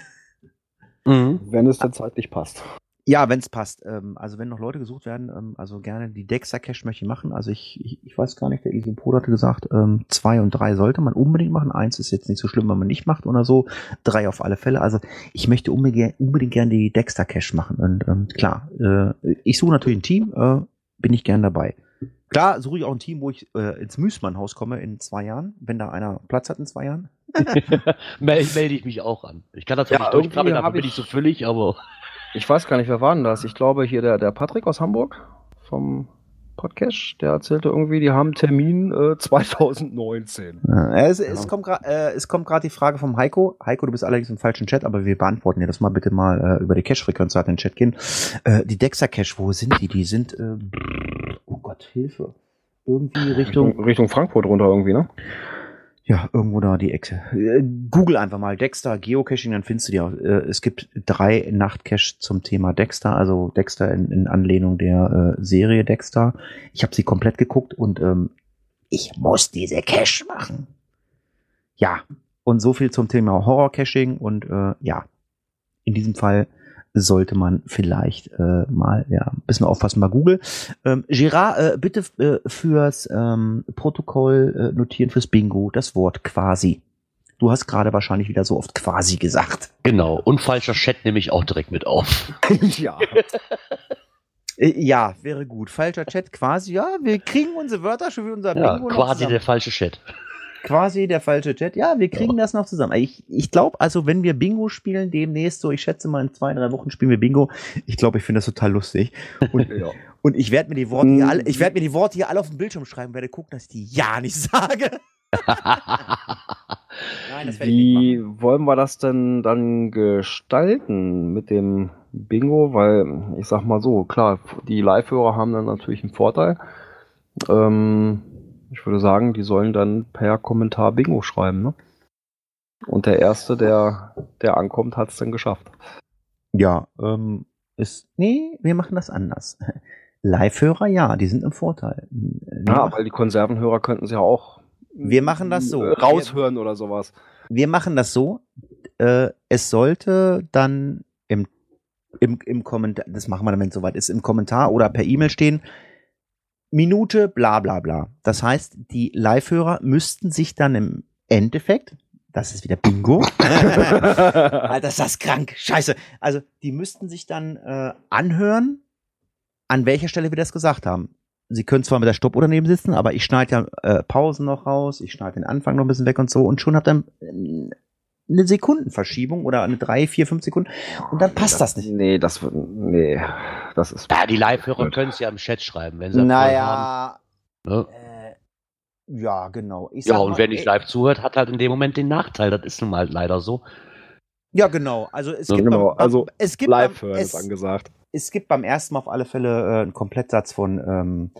Mhm. Wenn es dann zeitlich passt. Ja, wenn es passt. Ähm, also wenn noch Leute gesucht werden, ähm, also gerne die Dexter Cache möchte ich machen. Also ich, ich, ich weiß gar nicht, der Isopod hatte gesagt, ähm, zwei und drei sollte man unbedingt machen. Eins ist jetzt nicht so schlimm, wenn man nicht macht oder so. Drei auf alle Fälle. Also ich möchte unbedingt, unbedingt gerne die Dexter Cache machen. Und ähm, klar, äh, ich suche natürlich ein Team, äh, bin ich gern dabei. Klar, suche ich auch ein Team, wo ich äh, ins Müßmann-Haus komme in zwei Jahren, wenn da einer Platz hat in zwei Jahren. Melde melde ich mich auch an. Ich kann das zwar Ja, nicht durchkrabbeln, irgendwie dafür bin ich- so füllig, aber Ich weiß gar nicht, wer war denn das? Ich glaube hier der, der Patrick aus Hamburg vom Podcast, der erzählte irgendwie, die haben Termin äh, 2019. Äh, es, es Ja. kommt gerade äh, es kommt gerade die Frage vom Heiko. Heiko, du bist allerdings im falschen Chat, aber wir beantworten dir das mal bitte mal äh, über die Cache-Frequenz hat in den Chat gehen. Äh, die Dexter Cache, wo sind die? Die sind, äh, oh Gott, Hilfe. irgendwie Richtung, Richtung, Richtung Frankfurt runter irgendwie, ne? ja, irgendwo da die Ecke. Äh, Google einfach mal Dexter Geocaching, dann findest du die auch. Äh, Es gibt drei Nachtcaches zum Thema Dexter, also Dexter in, in Anlehnung der äh, Serie Dexter. Ich habe sie komplett geguckt und ähm, ich muss diese Cache machen. Ja, und so viel zum Thema Horror-Caching und äh, ja, in diesem Fall sollte man vielleicht äh, mal ja ein bisschen aufpassen bei Google. Ähm, Gerard, äh, bitte äh, fürs ähm, Protokoll äh, notieren fürs Bingo das Wort quasi. Du hast gerade wahrscheinlich wieder so oft quasi gesagt. Genau. Und falscher Chat nehme ich auch direkt mit auf. ja. Äh, ja, wäre gut. Falscher Chat quasi. Ja, wir kriegen unsere Wörter schon für unser Ja, Bingo quasi der falsche Chat. Quasi der falsche Chat. Ja, wir kriegen das noch zusammen. Ich, ich glaube, also wenn wir Bingo spielen demnächst, so ich schätze mal in zwei, drei Wochen spielen wir Bingo. Ich glaube, ich finde das total lustig. Und, ja. und ich werde mir die Worte hier alle, ich werde mir die Worte hier alle auf dem Bildschirm schreiben, werde gucken, dass ich die ja nicht sage. Nein, das werde ich nicht Wie wollen wir das denn dann gestalten mit dem Bingo? Weil ich sag mal so, klar, die Live-Hörer haben dann natürlich einen Vorteil. Ähm, ich würde sagen, die sollen dann per Kommentar Bingo schreiben, ne? Und der Erste, der, der ankommt, hat es dann geschafft. Ja, ähm, ist, nee, wir machen das anders. Live-Hörer, ja, die sind im Vorteil. Wir, Ja, weil die Konservenhörer könnten sie ja auch wir machen das so. äh, raushören oder sowas. wir machen das so. Äh, es sollte dann im, im, im Kommentar, das machen wir dann, wenn es soweit ist, im Kommentar oder per E-Mail stehen, Minute, bla bla bla. Das heißt, die Live-Hörer müssten sich dann im Endeffekt, das ist wieder Bingo. Alter, ist das krank. Scheiße. Also, die müssten sich dann äh, anhören, an welcher Stelle wir das gesagt haben. Sie können zwar mit der Stoppuhr daneben sitzen, aber ich schneide ja äh, Pausen noch raus, ich schneide den Anfang noch ein bisschen weg und so und schon habt ihr äh, eine Sekundenverschiebung oder eine drei, vier, fünf Sekunden und dann passt das nicht. Nee, das wird, nee, das ist. Ja, die Live-Hörer können es ja im Chat schreiben, wenn sie das Naja, haben. Ne? äh, ja, genau. Ich Ja, sag und mal, wer nicht äh, live zuhört, hat halt in dem Moment den Nachteil. Das ist nun mal leider so. Ja, genau. Also es Ja, gibt, genau. beim, Also es gibt Live beim, hören ist es, angesagt. es gibt beim ersten Mal auf alle Fälle äh, einen Komplettsatz von ähm,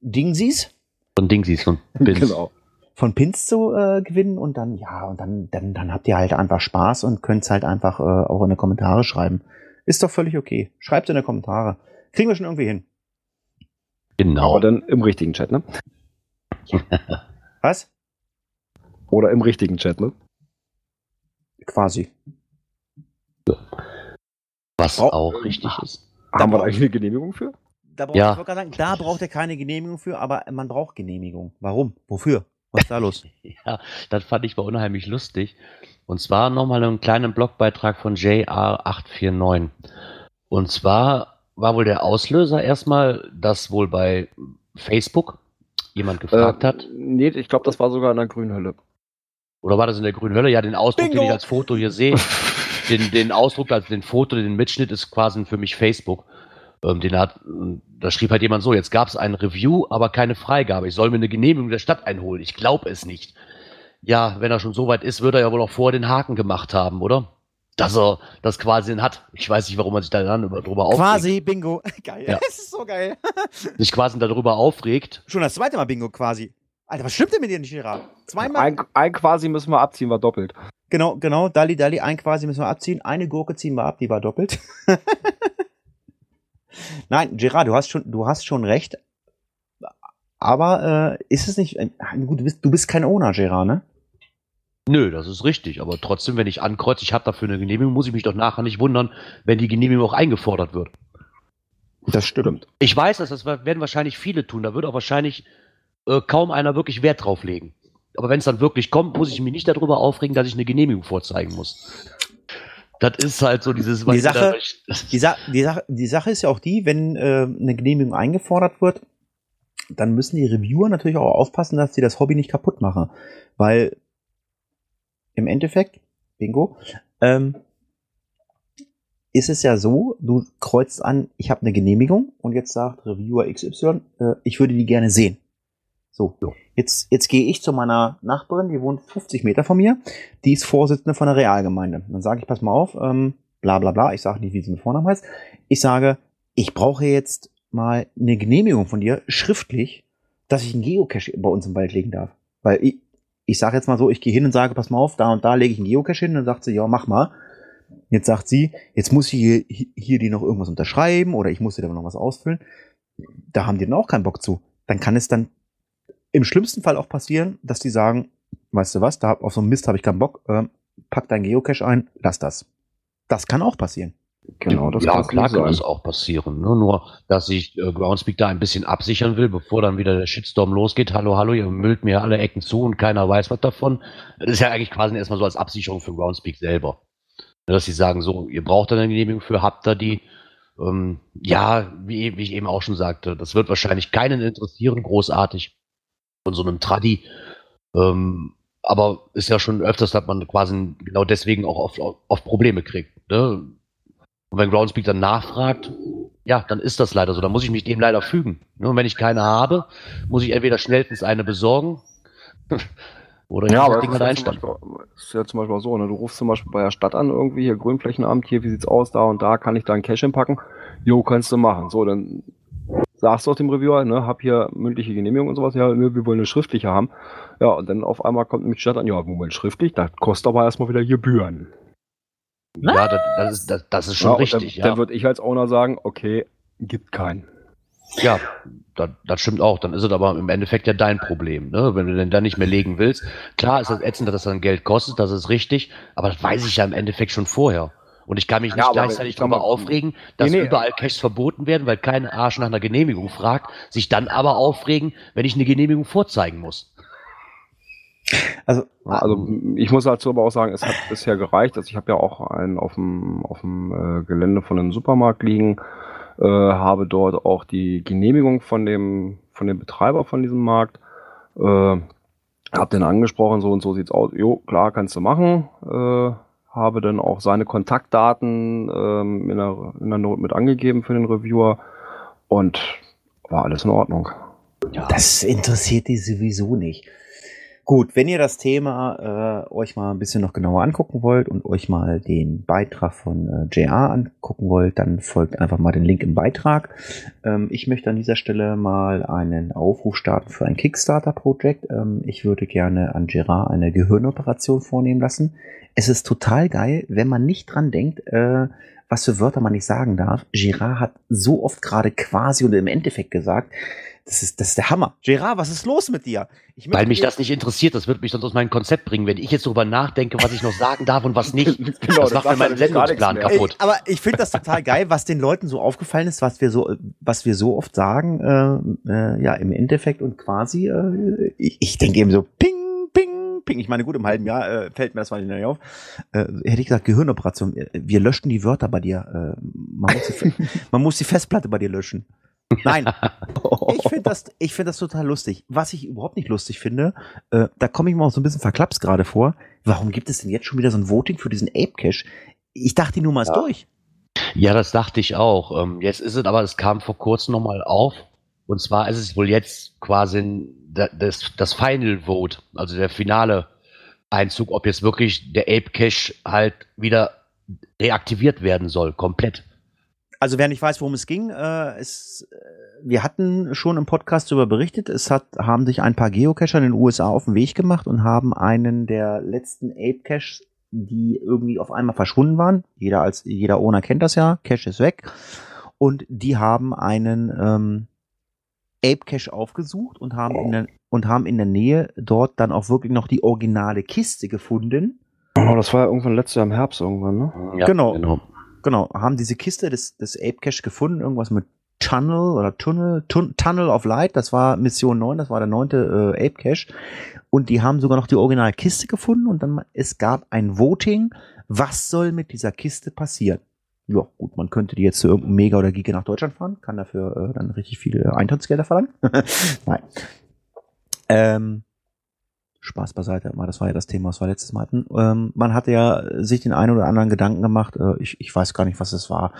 Dingsies, Und Dingsies und Bins. Genau. Von Pins zu äh, gewinnen und dann, ja, und dann, dann, dann habt ihr halt einfach Spaß und könnt es halt einfach äh, auch in die Kommentare schreiben. Ist doch völlig okay. Schreibt in die Kommentare. Kriegen wir schon irgendwie hin. Genau. Aber dann im richtigen Chat, ne? Was? Oder im richtigen Chat, ne? Quasi. Was Oh. auch richtig ist. Haben wir brauch- da eigentlich eine Genehmigung für? Da, braucht, Ja. sagen, da braucht er keine Genehmigung für, aber man braucht Genehmigung. Warum? Wofür? Was ist da los? Ja, das fand ich mal unheimlich lustig. Und zwar nochmal einen kleinen Blogbeitrag von JR849. Und zwar war wohl der Auslöser erstmal, dass wohl bei Facebook jemand gefragt Äh, hat. Nee, ich glaube, das war sogar in der Grünhölle. Oder war das in der grünen Hölle? Ja, den Ausdruck, Bingo! den ich als Foto hier sehe, den, den Ausdruck, also den Foto, den Mitschnitt ist quasi für mich Facebook. Ähm, den hat, da schrieb halt jemand so, jetzt gab es ein Review, aber keine Freigabe. Ich soll mir eine Genehmigung der Stadt einholen. Ich glaube es nicht. Ja, wenn er schon so weit ist, wird er ja wohl auch vorher den Haken gemacht haben, oder? Dass er das quasi hat. Ich weiß nicht, warum man sich da dann über- drüber aufregt. quasi Bingo. Geil. Ja. Das ist so geil. Sich quasi darüber aufregt. Schon das zweite Mal Bingo quasi. Alter, was stimmt denn mit dir nicht, Gerard? Zweimal? Ein, ein quasi müssen wir abziehen, war doppelt. Genau, genau. Dali, Dali, ein quasi müssen wir abziehen. Eine Gurke ziehen wir ab, die war doppelt. Nein, Gerard, du hast schon, du hast schon recht. Aber äh, ist es nicht. Äh, gut, du bist, du bist kein Owner, Gerard, ne? Nö, das ist richtig. Aber trotzdem, wenn ich ankreuze, ich habe dafür eine Genehmigung, muss ich mich doch nachher nicht wundern, wenn die Genehmigung auch eingefordert wird. Das stimmt. Ich weiß, dass das werden wahrscheinlich viele tun. Da wird auch wahrscheinlich äh, kaum einer wirklich Wert drauf legen. Aber wenn es dann wirklich kommt, muss ich mich nicht darüber aufregen, dass ich eine Genehmigung vorzeigen muss. Das ist halt so dieses. Die Sache- Die, Sa die, Sache, die Sache ist ja auch die, wenn äh, eine Genehmigung eingefordert wird, dann müssen die Reviewer natürlich auch aufpassen, dass sie das Hobby nicht kaputt machen. Weil im Endeffekt, Bingo, ähm, ist es ja so, du kreuzt an, ich habe eine Genehmigung und jetzt sagt Reviewer XY, äh, ich würde die gerne sehen. So, Ja. jetzt, jetzt gehe ich zu meiner Nachbarin, die wohnt 50 Meter von mir, die ist Vorsitzende von der Realgemeinde. Dann sage ich, pass mal auf, ähm, bla bla bla, ich sage nicht, wie sie mit Vornamen heißt. Ich sage, ich brauche jetzt mal eine Genehmigung von dir, schriftlich, dass ich einen Geocache bei uns im Wald legen darf. Weil ich, ich sage jetzt mal so, ich gehe hin und sage, pass mal auf, da und da lege ich einen Geocache hin, dann sagt sie, ja, mach mal. Jetzt sagt sie, jetzt muss ich hier, hier die noch irgendwas unterschreiben oder ich muss dir da noch was ausfüllen. Da haben die dann auch keinen Bock zu. Dann kann es dann im schlimmsten Fall auch passieren, dass die sagen, weißt du was, da auf so einen Mist habe ich keinen Bock, äh, pack dein Geocache ein, lass das. Das kann auch passieren. Genau, das ja, kann klar kann das auch passieren. Ne? Nur, dass sich äh, Groundspeak da ein bisschen absichern will, bevor dann wieder der Shitstorm losgeht. Hallo, hallo, ihr müllt mir alle Ecken zu und keiner weiß was davon. Das ist ja eigentlich quasi erstmal so als Absicherung für Groundspeak selber. Ne, Dass sie sagen, so, ihr braucht da eine Genehmigung für, habt ihr die. Ähm, ja, wie, wie ich eben auch schon sagte, das wird wahrscheinlich keinen interessieren, großartig von so einem Traddy. Ähm, aber ist ja schon öfters, dass man quasi genau deswegen auch oft, oft Probleme kriegt. Ne? Und wenn Groundspeak dann nachfragt, ja, dann ist das leider so. Dann muss ich mich dem leider fügen. Ne? Und wenn ich keine habe, muss ich entweder schnellstens eine besorgen oder Ja, aber Ding das halt ist, ja zum einstellen. Beispiel, ist ja zum Beispiel auch so, ne? du rufst zum Beispiel bei der Stadt an, irgendwie hier Grünflächenamt, hier, wie sieht's aus, da und da, kann ich da einen Cash hinpacken? Jo, kannst du machen. So, dann sagst du auch dem Reviewer, ne, hab hier mündliche Genehmigung und sowas, ja, ne, wir wollen eine schriftliche haben. Ja, und dann auf einmal kommt nämlich die Stadt an, ja, Moment, schriftlich, das kostet aber erstmal wieder Gebühren. Ja, das, das, ist, das, das ist schon ja, richtig. Dann, ja. dann würde ich als Owner sagen, okay, gibt keinen. Ja, das, das stimmt auch. Dann ist es aber im Endeffekt ja dein Problem. Ne? Wenn du den dann nicht mehr legen willst. Klar ist das ätzend, dass das dann Geld kostet, das ist richtig, aber das weiß ich ja im Endeffekt schon vorher. Und ich kann mich Ja, nicht aber gleichzeitig darüber mal, aufregen, dass nee, nee. überall Caches verboten werden, weil kein Arsch nach einer Genehmigung fragt, sich dann aber aufregen, wenn ich eine Genehmigung vorzeigen muss. Also, Ja, Also ich muss dazu aber auch sagen, es hat bisher gereicht. Also ich habe ja auch einen auf dem, auf dem äh, Gelände von einem Supermarkt liegen, äh, habe dort auch die Genehmigung von dem, von dem Betreiber von diesem Markt. Äh, hab den angesprochen, so und so sieht's aus. Jo, klar, kannst du machen. Äh, habe dann auch seine Kontaktdaten ähm, in, der, in der Not mit angegeben für den Reviewer und war alles in Ordnung. Ja. Das interessiert die sowieso nicht. Gut, wenn ihr das Thema äh, euch mal ein bisschen noch genauer angucken wollt und euch mal den Beitrag von äh, JR angucken wollt, dann folgt einfach mal den Link im Beitrag. Ähm, ich möchte an dieser Stelle mal einen Aufruf starten für ein Kickstarter-Projekt. Ähm, ich würde gerne an Gerard eine Gehirnoperation vornehmen lassen. Es ist total geil, wenn man nicht dran denkt, äh, was für Wörter man nicht sagen darf. Gerard hat so oft gerade quasi und im Endeffekt gesagt, das ist, das ist der Hammer. Gerard, was ist los mit dir? Ich Weil mich das nicht interessiert, das wird mich sonst aus meinem Konzept bringen. Wenn ich jetzt darüber nachdenke, was ich noch sagen darf und was nicht, Genau, das das macht mir meinen Sendungsplan kaputt. Ey, aber ich finde das total geil, was den Leuten so aufgefallen ist, was wir so, was wir so oft sagen, äh, äh, ja, im Endeffekt und quasi, äh, ich, ich denke eben so, ping, ping, ping. Ich meine, gut, im halben Jahr äh, fällt mir das mal nicht auf. Äh, hätte ich gesagt, Gehirnoperation. Äh, Wir löschen die Wörter bei dir. Äh, man, muss die, man muss die Festplatte bei dir löschen. Nein, ich finde das, ich finde das total lustig. Was ich überhaupt nicht lustig finde, äh, da komme ich mir auch so ein bisschen verklapst gerade vor. Warum gibt es denn jetzt schon wieder so ein Voting für diesen Ape Cache? Ich dachte, die Nummer ist Ja. durch. Ja, das dachte ich auch. Ähm, jetzt ist es aber, es kam vor kurzem nochmal auf. Und zwar ist es wohl jetzt quasi das, das Final Vote, also der finale Einzug, ob jetzt wirklich der Ape Cache halt wieder reaktiviert werden soll, komplett. Also wer nicht weiß, worum es ging, äh, es, äh, wir hatten schon im Podcast darüber berichtet. Es hat, haben sich ein paar Geocacher in den USA auf den Weg gemacht und haben einen der letzten Ape Caches, die irgendwie auf einmal verschwunden waren. Jeder als jeder Owner kennt das ja. Cache ist weg und die haben einen ähm, Ape Cache aufgesucht und haben in der und haben in der Nähe dort dann auch wirklich noch die originale Kiste gefunden. Oh, das war ja irgendwann letztes Jahr im Herbst irgendwann, ne? Ja, Genau. Genau, haben diese Kiste des, des Ape Cache gefunden, irgendwas mit Tunnel oder Tunnel, Tun Tunnel of Light, das war Mission 9, das war der neunte äh, Ape Cache. Und die haben sogar noch die originale Kiste gefunden und dann es gab ein Voting, was soll mit dieser Kiste passieren. Ja, gut, man könnte die jetzt zu irgendeinem Mega oder Giga nach Deutschland fahren, kann dafür äh, dann richtig viele Eintrittsgelder verlangen. Nein. Ähm, Spaß beiseite, das war ja das Thema, was wir letztes Mal hatten. Ähm, man hatte ja sich den einen oder anderen Gedanken gemacht, äh, ich, ich weiß gar nicht, was es war,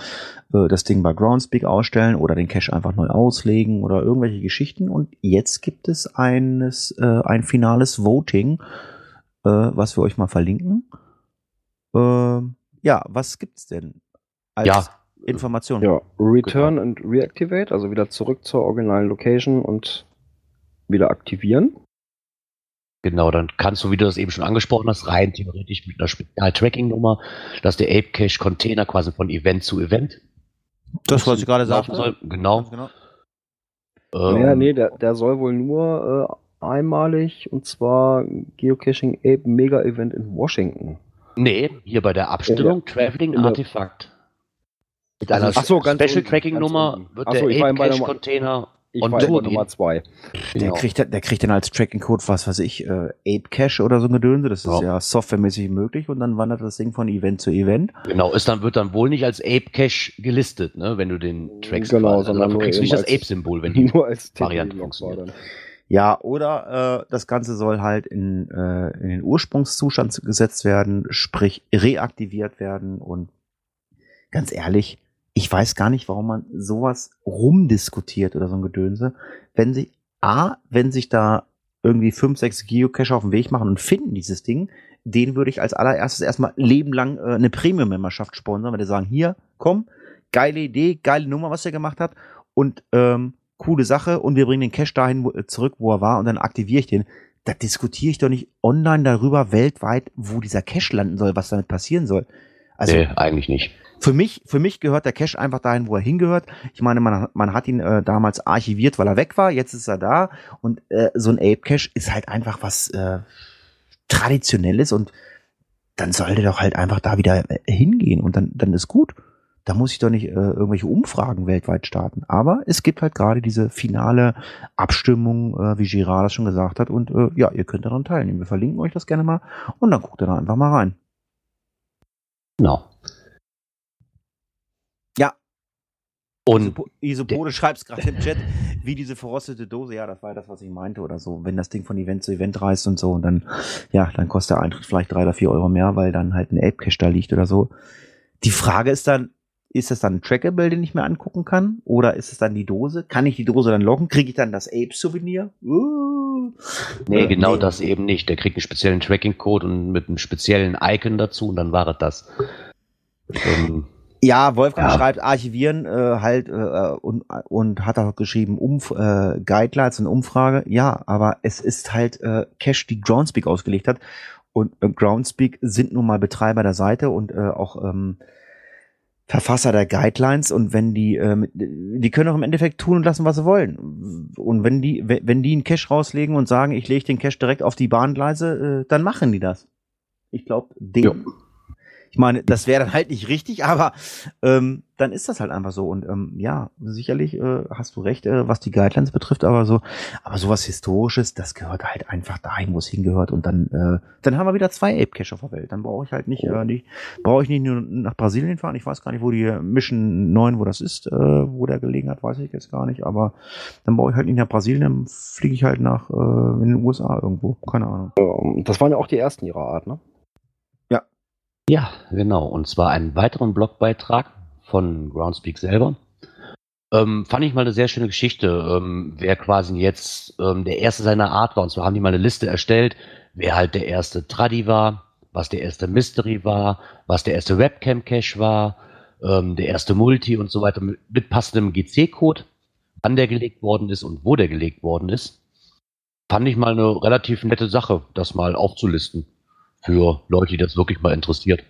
äh, das Ding bei Groundspeak ausstellen oder den Cache einfach neu auslegen oder irgendwelche Geschichten. Und jetzt gibt es eines, äh, ein finales Voting, äh, was wir euch mal verlinken. Ähm, ja, was gibt's denn als Ja. Information? Ja, Return and Reactivate, also wieder zurück zur originalen Location und wieder aktivieren. Genau, dann kannst du, wie du das eben schon angesprochen hast, rein theoretisch mit einer Spezial-Tracking-Nummer, dass der Ape Cache Container quasi von Event zu Event Das, was ich gerade sagte. soll. Genau. Genau. Ähm, ja, nee, der, der soll wohl nur äh, einmalig und zwar Geocaching Ape Mega Event in Washington. Nee, hier bei der Abstimmung Traveling in der- Artifact. Mit einer Ach so, ganz Special Tracking Nummer wird Ach so, ich der war Ape bei Cache Nummer- Container Ich on Tour Nummer gehen. zwei. Der, Genau. kriegt, dann- der kriegt dann als Tracking-Code, was weiß ich, äh, Ape Cache oder so ein Gedönse. Das ist Ja. ja softwaremäßig möglich und dann wandert das Ding von Event zu Event. Genau, ist dann, wird dann wohl nicht als Ape Cache gelistet, ne, wenn du den trackst. Genau, also sondern du nur kriegst eben nicht das als- Ape-Symbol, wenn die Nur als Variante funktioniert. Ja, oder äh, das Ganze soll halt in, äh, in den Ursprungszustand gesetzt werden, sprich reaktiviert werden und ganz ehrlich, ich weiß gar nicht, warum man sowas rumdiskutiert oder so ein Gedönse, wenn sich A, wenn sich da irgendwie fünf, sechs Geocacher auf den Weg machen und finden dieses Ding, den würde ich als allererstes erstmal lebenlang äh, eine Premium-Memberschaft sponsern, weil die sagen, hier, komm, geile Idee, geile Nummer, was ihr gemacht habt und ähm, coole Sache und wir bringen den Cache dahin wo, zurück, wo er war und dann aktiviere ich den. Da diskutiere ich doch nicht online darüber weltweit, wo dieser Cache landen soll, was damit passieren soll. Also nee, eigentlich nicht. Für mich, für mich gehört der Cache einfach dahin, wo er hingehört. Ich meine, man, man hat ihn äh, damals archiviert, weil er weg war. Jetzt ist er da. Und äh, so ein Ape Cache ist halt einfach was äh, traditionelles und dann soll der doch halt einfach da wieder äh, hingehen und dann, dann ist gut. Da muss ich doch nicht äh, irgendwelche Umfragen weltweit starten. Aber es gibt halt gerade diese finale Abstimmung, äh, wie Girard das schon gesagt hat. Und äh, ja, ihr könnt daran teilnehmen. Wir verlinken euch das gerne mal und dann guckt ihr da einfach mal rein. Genau. Ja. Und Isopo- Isopode schreibt gerade im Chat, wie diese verrostete Dose, ja, das war ja das, was ich meinte oder so. Wenn das Ding von Event zu Event reist und so, und dann, ja, dann kostet der Eintritt vielleicht drei oder vier Euro mehr, weil dann halt ein Ape-Cache da liegt oder so. Die Frage ist dann, ist das dann ein Trackable, den ich mir angucken kann? Oder ist es dann die Dose? Kann ich die Dose dann locken? Kriege ich dann das Ape-Souvenir? Uh. nee, Äh, genau das eben nicht. Der kriegt einen speziellen Tracking-Code und mit einem speziellen Icon dazu und dann war es das. Ähm, Ja, Wolfgang Ja. schreibt archivieren äh, halt äh, und, und hat auch geschrieben Umf äh, Guidelines und Umfrage. Ja, aber es ist halt äh, Cache, die Groundspeak ausgelegt hat. Und äh, Groundspeak sind nun mal Betreiber der Seite und äh, auch ähm, Verfasser der Guidelines und wenn die, ähm, die können auch im Endeffekt tun und lassen, was sie wollen. Und wenn die, wenn die einen Cache rauslegen und sagen, ich lege den Cache direkt auf die Bahngleise, äh, dann machen die das. Ich glaube, den, Ja. Ich meine, das wäre dann halt nicht richtig, aber ähm, dann ist das halt einfach so. Und ähm, ja, sicherlich äh, hast du recht, äh, was die Guidelines betrifft, aber so, aber sowas Historisches, das gehört halt einfach dahin, wo es hingehört. Und dann, äh, dann haben wir wieder zwei Ape Cache auf der Welt. Dann brauche ich halt nicht, äh, nicht brauche ich nicht nur nach Brasilien fahren. Ich weiß gar nicht, wo die Mission 9, wo das ist, äh, wo der gelegen hat, weiß ich jetzt gar nicht. Aber dann brauche ich halt nicht nach Brasilien, dann fliege ich halt nach äh, in den USA irgendwo. Keine Ahnung. Ähm, Das waren ja auch die ersten ihrer Art, ne? Ja, genau. Und zwar einen weiteren Blogbeitrag von Groundspeak selber. Ähm, fand ich mal eine sehr schöne Geschichte, ähm, wer quasi jetzt ähm, der erste seiner Art war. Und zwar haben die mal eine Liste erstellt, wer halt der erste Tradi war, was der erste Mystery war, was der erste Webcam-Cache war, ähm, der erste Multi und so weiter mit, mit passendem GC-Code, wann der gelegt worden ist und wo der gelegt worden ist. Fand ich mal eine relativ nette Sache, das mal aufzulisten für Leute, die das wirklich mal interessiert.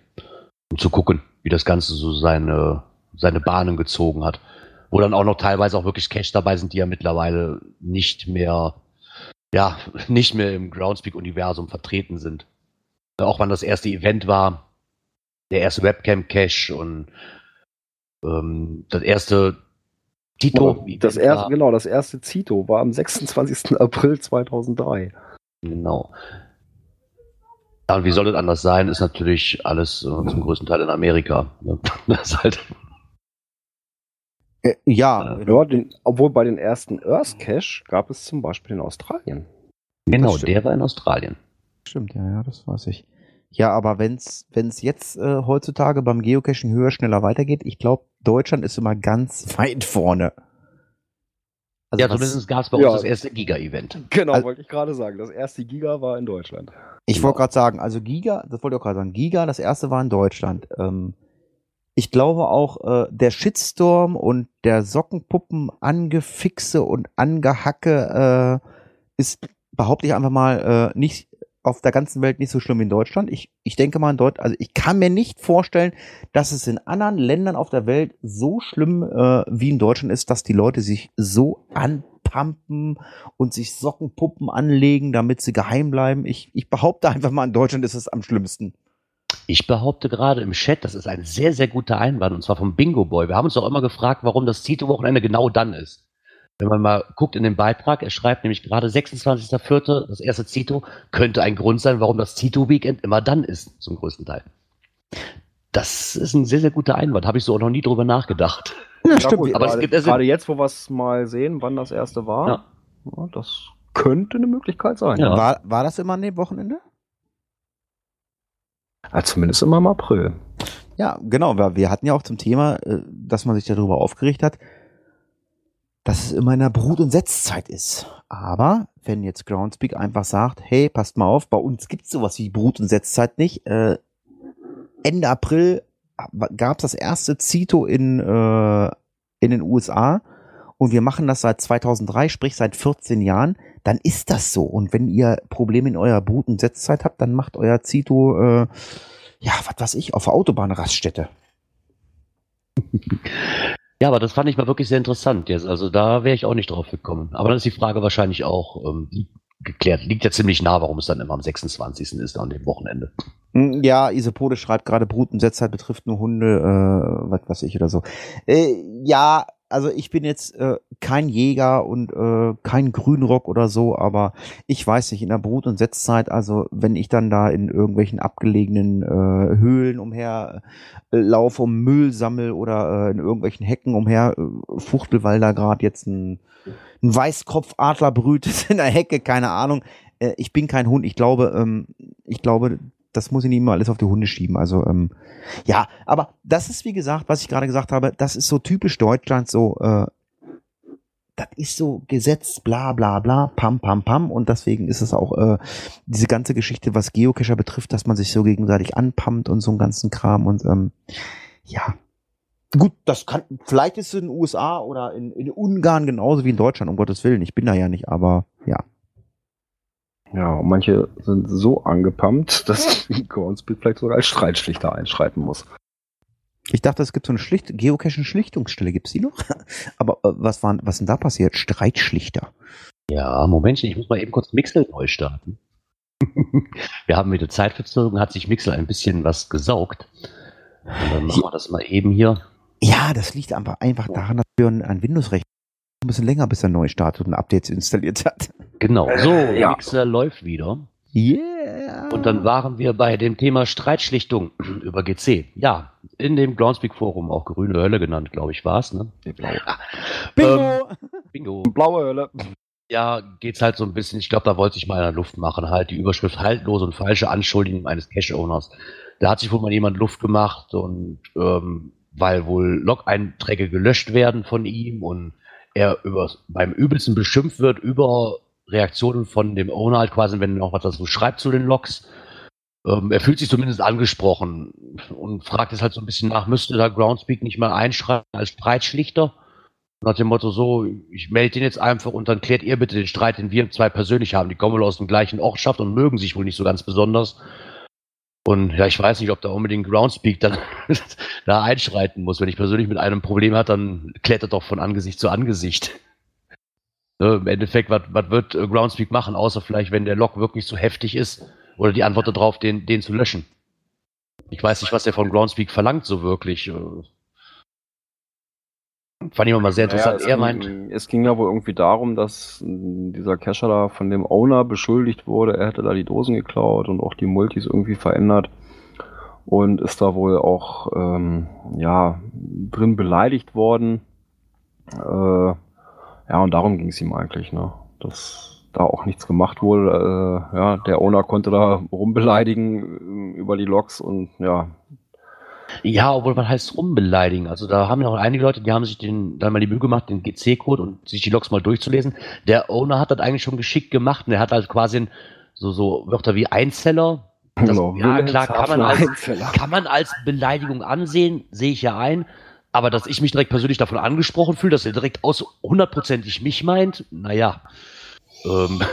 Um zu gucken, wie das Ganze so seine, seine Bahnen gezogen hat. Wo dann auch noch teilweise auch wirklich Cash dabei sind, die ja mittlerweile nicht mehr, ja, nicht mehr im Groundspeak-Universum vertreten sind. Auch wann das erste Event war, der erste Webcam-Cache und ähm, das erste Tito. Das erste, genau, das erste Zito war am 26. April 2003. Genau. Ja, und wie soll das anders sein? Ist natürlich alles äh, zum größten Teil in Amerika. Ne? Das ist halt, Äh, ja, Ja, den, obwohl bei den ersten Earth Cache gab es zum Beispiel in Australien. genau, der war in Australien. Stimmt, ja, ja, das weiß ich. Ja, aber wenn's wenn's jetzt äh, heutzutage beim Geocaching höher, schneller weitergeht, ich glaube, Deutschland ist immer ganz weit vorne. Also ja, was- zumindest gab es bei Ja. uns das erste Giga-Event. Genau, Also- wollte ich gerade sagen. Das erste Giga war in Deutschland. Ich wollte gerade sagen, also Giga, das wollte ich auch gerade sagen, Giga, das erste war in Deutschland. Ähm, ich glaube auch, äh, der Shitstorm und der Sockenpuppen angefixe und angehacke, äh, ist, behaupte ich einfach mal, äh, nicht auf der ganzen Welt nicht so schlimm wie in Deutschland. Ich, ich denke mal in Deutschland, also ich kann mir nicht vorstellen, dass es in anderen Ländern auf der Welt so schlimm äh, wie in Deutschland ist, dass die Leute sich so anpumpen und sich Sockenpuppen anlegen, damit sie geheim bleiben. Ich, ich behaupte einfach mal, in Deutschland ist es am schlimmsten. Ich behaupte gerade im Chat, das ist ein sehr, sehr guter Einwand, und zwar vom Bingo Boy. Wir haben uns doch immer gefragt, warum das Tito-Wochenende genau dann ist. Wenn man mal guckt in den Beitrag, er schreibt nämlich gerade 26.04., das erste Zito, könnte ein Grund sein, warum das Zito-Weekend immer dann ist, zum größten Teil. Das ist ein sehr, sehr guter Einwand. Habe ich so auch noch nie drüber nachgedacht. Ja, stimmt. gut, Aber es gerade, gibt- es gerade jetzt, wo wir es mal sehen, wann das erste war, Ja. ja, das könnte eine Möglichkeit sein. Ja. War, war das immer an dem Wochenende? Ja, zumindest immer im April. Ja, genau, weil wir hatten ja auch zum Thema, äh, dass man sich darüber aufgeregt hat, dass es immer in der Brut- und Setzzeit ist. Aber wenn jetzt Groundspeak einfach sagt, hey, passt mal auf, bei uns gibt's sowas wie Brut- und Setzzeit nicht. Äh, Ende April gab's das erste Zito in, äh, in den USA und wir machen das seit 2003, sprich seit 14 Jahren, dann ist das so. Und wenn ihr Probleme in eurer Brut- und Setzzeit habt, dann macht euer Zito, äh, ja, was weiß ich, auf der Autobahnraststätte. Ja, aber das fand ich mal wirklich sehr interessant jetzt. Also da wäre ich auch nicht drauf gekommen. Aber dann ist die Frage wahrscheinlich auch ähm, geklärt. Liegt ja ziemlich nah, warum es dann immer am 26. ist, an dem Wochenende. Hm, Ja, Isopode schreibt gerade, Brut- und Setzzeit betrifft nur Hunde, äh, was weiß ich oder so. Äh, ja, also ich bin jetzt äh, kein Jäger und äh, kein Grünrock oder so, aber ich weiß nicht, in der Brut- und Setzzeit, also wenn ich dann da in irgendwelchen abgelegenen äh, Höhlen umher äh, laufe, um Müll sammel oder äh, in irgendwelchen Hecken umher äh, fuchtel, weil da gerade jetzt ein, ein Weißkopfadler brütet in der Hecke, keine Ahnung. Äh, ich bin kein Hund, ich glaube, ähm, ich glaube, das muss ich nicht immer alles auf die Hunde schieben. Also ähm, ja, aber das ist wie gesagt, was ich gerade gesagt habe, das ist so typisch Deutschland, so äh, das ist so Gesetz, bla bla bla, pam pam pam und deswegen ist es auch äh, diese ganze Geschichte, was Geocacher betrifft, dass man sich so gegenseitig anpammt und so einen ganzen Kram und ähm, ja. Gut, das kann, vielleicht ist es in den USA oder in, in Ungarn genauso wie in Deutschland, um Gottes Willen. Ich bin da ja nicht, aber ja. Ja, und manche sind so angepumpt, dass Groundspeak vielleicht sogar als Streitschlichter einschreiten muss. Ich dachte, es gibt so eine Schlicht Geocaching-Schlichtungsstelle. Gibt's die noch? Aber äh, was war, was denn da passiert? Streitschlichter. Ja, Momentchen, ich muss mal eben kurz Mixel neu starten. wir haben mit der Zeitverzögerung, hat sich Mixel ein bisschen was gesaugt. Und dann machen wir das mal eben hier. Ja, das liegt einfach, einfach daran, dass wir ein Windows-Rechner ein bisschen länger, bis er neu startet und Updates installiert hat. Genau, so, ja. Mixer läuft wieder. Yeah. Und dann waren wir bei dem Thema Streitschlichtung über GC. Ja, in dem Groundspeak Forum, auch grüne Hölle genannt, glaube ich, war es, ne? Die blaue, Bingo! Bingo. blaue Hölle. Ja, geht's halt so ein bisschen, ich glaube, da wollte ich mal in der Luft machen, halt die Überschrift haltlose und falsche Anschuldigung eines Cache-Owners. Da hat sich wohl mal jemand Luft gemacht und ähm, weil wohl Log-Einträge gelöscht werden von ihm und er über, beim übelsten beschimpft wird über Reaktionen von dem Owner halt quasi, wenn er noch was dazu schreibt zu den Logs. Ähm, er fühlt sich zumindest angesprochen und fragt es halt so ein bisschen nach, müsste da Groundspeak nicht mal einschreiben als Streitschlichter? Nach dem Motto so, ich melde den jetzt einfach und dann klärt ihr bitte den Streit, den wir zwei persönlich haben. Die kommen wohl aus dem gleichen Ortschaft und mögen sich wohl nicht so ganz besonders. Und ja, ich weiß nicht, ob da unbedingt Groundspeak dann da einschreiten muss. Wenn ich persönlich mit einem Problem hat, dann klärt er doch von Angesicht zu Angesicht. Ne, Im Endeffekt, was wird äh, Groundspeak machen, außer vielleicht, wenn der Log wirklich so heftig ist oder die Antwort darauf, den, den zu löschen. Ich weiß nicht, was er von Groundspeak verlangt, so wirklich. Fand ich immer mal sehr interessant. Naja, er es, meint, ging, es ging da wohl irgendwie darum, dass dieser Cacher da von dem Owner beschuldigt wurde, er hätte da die Dosen geklaut und auch die Multis irgendwie verändert und ist da wohl auch ähm, ja drin beleidigt worden. Äh, ja, und darum ging es ihm eigentlich, ne? Dass da auch nichts gemacht wurde. Äh, ja, der Owner konnte da rumbeleidigen äh, über die Logs und ja, Ja, obwohl was heißt rumbeleidigen? Also da haben ja auch einige Leute, die haben sich den, dann mal die Mühe gemacht, den GC-Code und sich die Logs mal durchzulesen. Der Owner hat das eigentlich schon geschickt gemacht und er hat halt quasi so, so Wörter wie Einzeller. Das, Genau, ja, klar, kann man, als, kann man als Beleidigung ansehen, sehe ich ja ein. Aber dass ich mich direkt persönlich davon angesprochen fühle, dass er direkt aus hundertprozentig mich meint, naja. Ähm,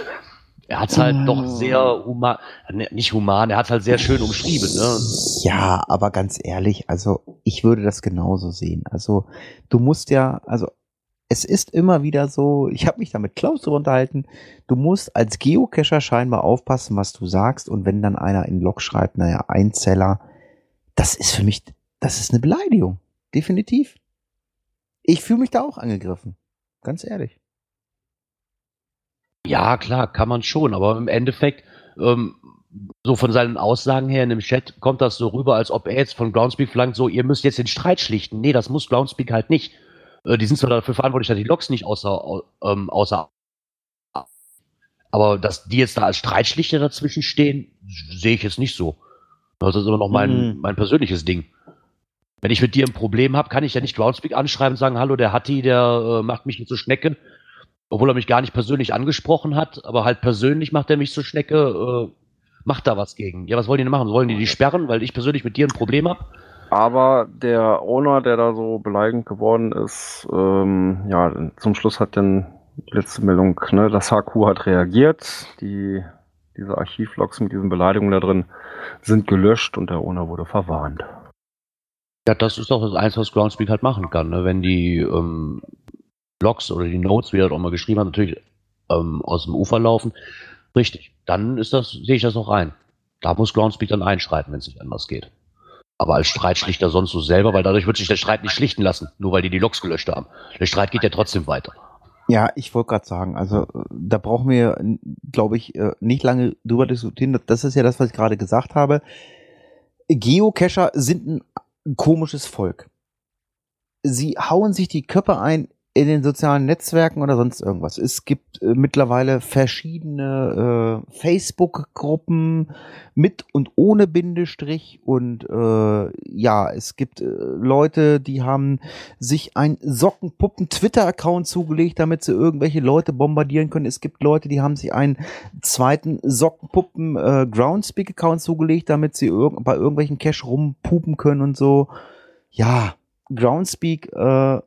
er hat es halt doch sehr human, ne, nicht human, er hat es halt sehr schön umschrieben. Ne? Ja, aber ganz ehrlich, also ich würde das genauso sehen. Also du musst ja, also es ist immer wieder so, ich habe mich da mit Klaus drüber unterhalten, du musst als Geocacher scheinbar aufpassen, was du sagst und wenn dann einer in Log schreibt, naja, Einzeller, das ist für mich, das ist eine Beleidigung. Definitiv. Ich fühle mich da auch angegriffen. Ganz ehrlich. Ja, klar, kann man schon, aber im Endeffekt, ähm, so von seinen Aussagen her in dem Chat kommt das so rüber, als ob er jetzt von Groundspeak verlangt, so, ihr müsst jetzt den Streit schlichten. Nee, das muss Groundspeak halt nicht. Äh, die sind zwar dafür verantwortlich, dass die Loks nicht außer, ähm, außer aber dass die jetzt da als Streitschlichter dazwischen stehen, sehe ich jetzt nicht so. Das ist immer noch mein, Mhm. mein persönliches Ding. Wenn ich mit dir ein Problem habe, kann ich ja nicht Groundspeak anschreiben und sagen, hallo, der Hatti, der äh, macht mich zur Schnecke, obwohl er mich gar nicht persönlich angesprochen hat, aber halt persönlich macht er mich zur Schnecke, äh, macht da was gegen. Ja, was wollen die denn machen? Wollen die die sperren, weil ich persönlich mit dir ein Problem habe? Aber der Owner, der da so beleidigend geworden ist, ähm, ja, zum Schluss hat dann die letzte Meldung, ne, das HQ hat reagiert, die, diese Archivlogs mit diesen Beleidigungen da drin sind gelöscht und der Owner wurde verwarnt. Ja, das ist doch das Einzige, was Groundspeak halt machen kann. Ne? Wenn die ähm, Logs oder die Notes, wie er auch mal geschrieben hat, natürlich ähm, aus dem Ufer laufen, richtig, dann ist das, sehe ich das auch ein. Da muss Groundspeak dann einschreiten, wenn es nicht anders geht. Aber als Streitschlichter sonst so selber, weil dadurch wird sich der Streit nicht schlichten lassen, nur weil die die Logs gelöscht haben. Der Streit geht ja trotzdem weiter. Ja, ich wollte gerade sagen, also da brauchen wir, glaube ich, äh, nicht lange drüber diskutieren. Das ist ja das, was ich gerade gesagt habe. Geocacher sind ein komisches Volk. Sie hauen sich die Köpfe ein in den sozialen Netzwerken oder sonst irgendwas. Es gibt äh, mittlerweile verschiedene äh, Facebook-Gruppen mit und ohne Bindestrich und äh, ja, es gibt äh, Leute, die haben sich ein Sockenpuppen-Twitter-Account zugelegt, damit sie irgendwelche Leute bombardieren können. Es gibt Leute, die haben sich einen zweiten Sockenpuppen-Groundspeak-Account zugelegt, damit sie irg bei irgendwelchen Cache rumpupen können und so. Ja, Groundspeak äh,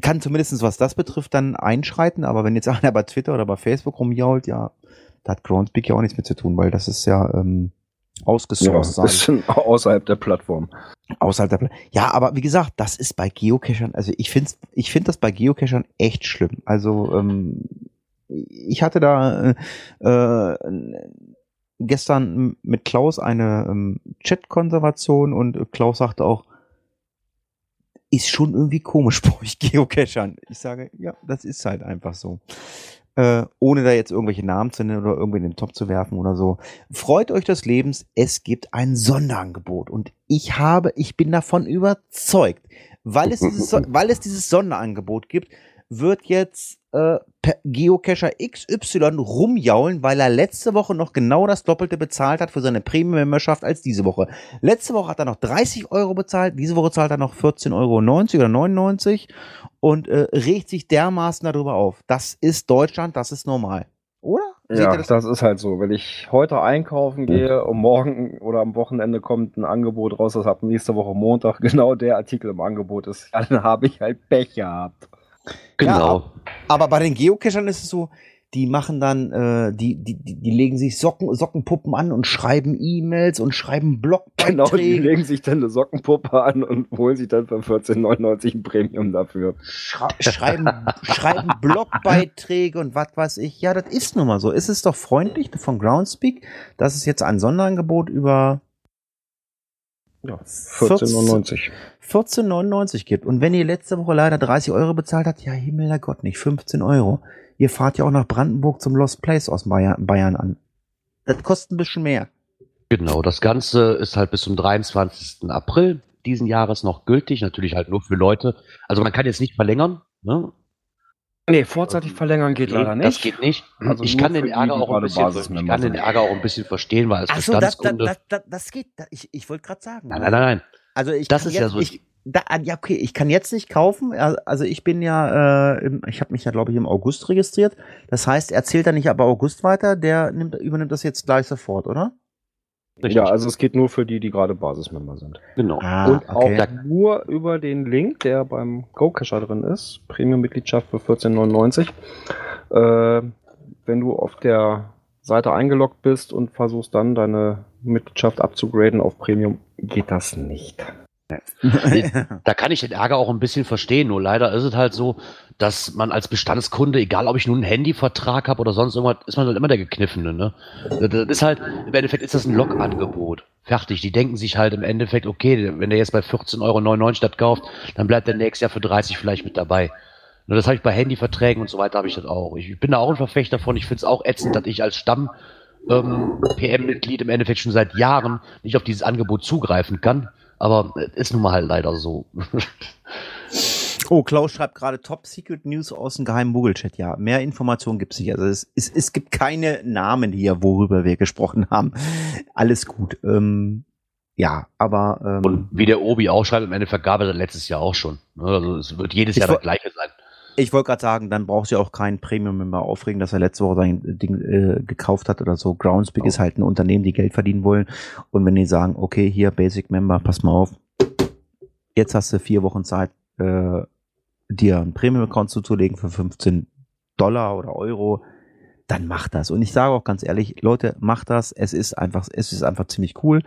kann zumindest was das betrifft dann einschreiten, aber wenn jetzt einer bei Twitter oder bei Facebook rumjault, ja, da hat Groundspeak ja auch nichts mit zu tun, weil das ist ja ähm, Ja, ausgesourced. sag ich. bisschen außerhalb der Plattform. Außerhalb der Pla Ja, aber wie gesagt, das ist bei Geocachern, also ich finde ich find das bei Geocachern echt schlimm. Also ähm, ich hatte da äh, äh, gestern mit Klaus eine ähm, Chat-Konservation und Klaus sagte auch, ist schon irgendwie komisch bei euch Geocachern. Ich sage, ja, das ist halt einfach so. Äh, ohne da jetzt irgendwelche Namen zu nennen oder irgendwie in den Top zu werfen oder so. Freut euch des Lebens, es gibt ein Sonderangebot. Und ich habe, ich bin davon überzeugt, weil es dieses, weil es dieses Sonderangebot gibt, wird jetzt äh, Geocacher XY rumjaulen, weil er letzte Woche noch genau das Doppelte bezahlt hat für seine Premium-Memberschaft als diese Woche. Letzte Woche hat er noch 30 Euro bezahlt, diese Woche zahlt er noch 14,90 Euro oder 99 und äh, regt sich dermaßen darüber auf. Das ist Deutschland, das ist normal. Oder? Seht Ja, das? das? ist halt so. Wenn ich heute einkaufen gehe und morgen oder am Wochenende kommt ein Angebot raus, das ab nächste Woche Montag genau der Artikel im Angebot ist, dann habe ich halt Pech gehabt. Genau. Aber bei den Geocachern ist es so, die machen dann, äh, die, die, die legen sich Socken, Sockenpuppen an und schreiben E-Mails und schreiben Genau, die Blogbeiträge. legen sich dann eine Sockenpuppe an und holen sich dann für 14,99 ein Premium dafür. Schra schreiben, schreiben Blogbeiträge und was weiß ich. Ja, das ist nun mal so. Ist es doch freundlich von Groundspeak, dass es jetzt ein Sonderangebot über Ja, 14,99. 14,99 gibt. Und wenn ihr letzte Woche leider 30 Euro bezahlt habt, ja, Himmel der Gott, nicht 15 Euro. Ihr fahrt ja auch nach Brandenburg zum Lost Place aus Bayern, Bayern an. Das kostet ein bisschen mehr. Genau, das Ganze ist halt bis zum 23. April diesen Jahres noch gültig, natürlich halt nur für Leute. Also man kann jetzt nicht verlängern, ne? Nee, vorzeitig verlängern geht leider nicht. Das geht nicht. Also ich kann den Ärger auch ein bisschen, ich kann den. Ärger auch ein bisschen verstehen, weil als Ach so, das, das, Bestandskunde. das, das, das geht. Ich, ich wollte gerade sagen. nein, nein, nein, nein. Also ich Das kann ist ja jetzt, so- Ich, da, ja, okay, ich kann jetzt nicht kaufen. Ja, Also ich bin ja, äh, im, ich habe mich ja, glaube ich, im August registriert. Das heißt, er zählt dann nicht aber August weiter, der nimmt, übernimmt das jetzt gleich sofort, oder? Richtig. Ja, also es geht nur für die, die gerade Basismember sind. genau. Ah, und okay. auch nur über den Link, der beim GoCacher drin ist, Premium-Mitgliedschaft für 14,99. Äh, wenn du auf der Seite eingeloggt bist und versuchst dann deine Mitgliedschaft abzugraden auf Premium, geht das nicht. Da kann ich den Ärger auch ein bisschen verstehen. Nur leider ist es halt so, dass man als Bestandskunde, egal ob ich nun einen Handyvertrag habe oder sonst irgendwas, ist man halt immer der Gekniffene. Ne? Das ist halt, im Endeffekt ist das ein Log-Angebot. Fertig. Die denken sich halt im Endeffekt, okay, wenn der jetzt bei 14,99 Euro das kauft, dann bleibt der nächstes Jahr für 30 vielleicht mit dabei. Nur das habe ich bei Handyverträgen und so weiter habe ich das auch. Ich bin da auch ein Verfechter davon. Ich finde es auch ätzend, dass ich als Stamm ähm, PM-Mitglied im Endeffekt schon seit Jahren nicht auf dieses Angebot zugreifen kann. Aber äh, ist nun mal halt leider so. Oh, Klaus schreibt gerade Top Secret News aus dem geheimen Google-Chat. Ja, mehr Informationen gibt es nicht. Also es, es, es gibt keine Namen hier, worüber wir gesprochen haben. Alles gut. Ähm, ja, aber ähm, Und wie der Obi auch schreibt, im Endeffekt gab er letztes Jahr auch schon. Ne, Also es wird jedes Jahr das gleiche sein. Ich wollte gerade sagen, dann braucht ihr auch keinen Premium-Member aufregen, dass er letzte Woche sein Ding äh, gekauft hat oder so. Groundspeak Oh. ist halt ein Unternehmen, die Geld verdienen wollen. Und wenn die sagen, okay, hier Basic-Member, pass mal auf, jetzt hast du vier Wochen Zeit, äh, dir einen Premium-Account zuzulegen für 15 Dollar oder Euro, dann macht das. Und ich sage auch ganz ehrlich, Leute, macht das. Es ist einfach, es ist einfach ziemlich cool.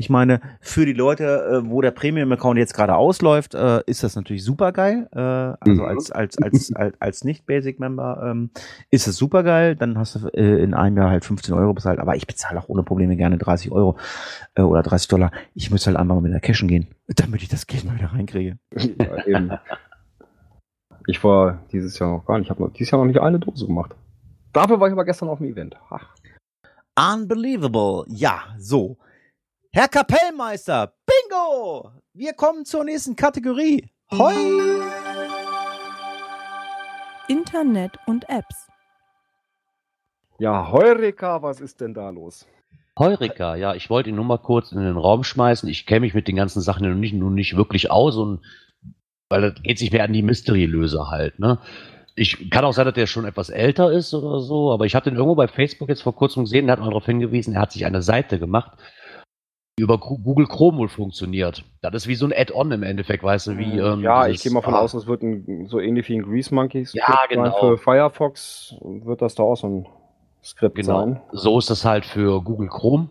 Ich meine, für die Leute, äh, wo der Premium-Account jetzt gerade ausläuft, äh, ist das natürlich super geil. Äh, also Mhm. als, als, als, als, als Nicht-Basic-Member ähm, ist es super geil. Dann hast du in einem Jahr halt 15 Euro bezahlt. Aber ich bezahle auch ohne Probleme gerne 30 Euro oder 30 Dollar. Ich muss halt einfach mal mit der Cashen gehen, damit ich das Geld mal wieder reinkriege. Ja, eben. Ich war dieses Jahr noch gar nicht. Ich habe dieses Jahr noch nicht eine Dose gemacht. Dafür war ich aber gestern auf dem Event. Ach, Unbelievable. Ja, so. Herr Kapellmeister, Bingo! Wir kommen zur nächsten Kategorie. Hoi! Internet und Apps. Ja, Heureka, was ist denn da los? Heureka, ja, ich wollte ihn nur mal kurz in den Raum schmeißen. Ich kenne mich mit den ganzen Sachen nun nicht, nun nicht wirklich aus und weil das geht sich mehr an die Mystery-Löser halt, ne? Ich kann auch sein, dass der schon etwas älter ist oder so, aber ich habe den irgendwo bei Facebook jetzt vor kurzem gesehen, der hat mal darauf hingewiesen, er hat sich eine Seite gemacht, über Google Chrome wohl funktioniert. Das ist wie so ein Add-on im Endeffekt, weißt du, wie. ähm, ja, dieses- ich gehe mal von ah, aus, es wird ein, so ähnlich wie ein Grease Monkeys. Ja, genau. Für Firefox wird das da auch so ein Skript Genau. sein. So ist das halt für Google Chrome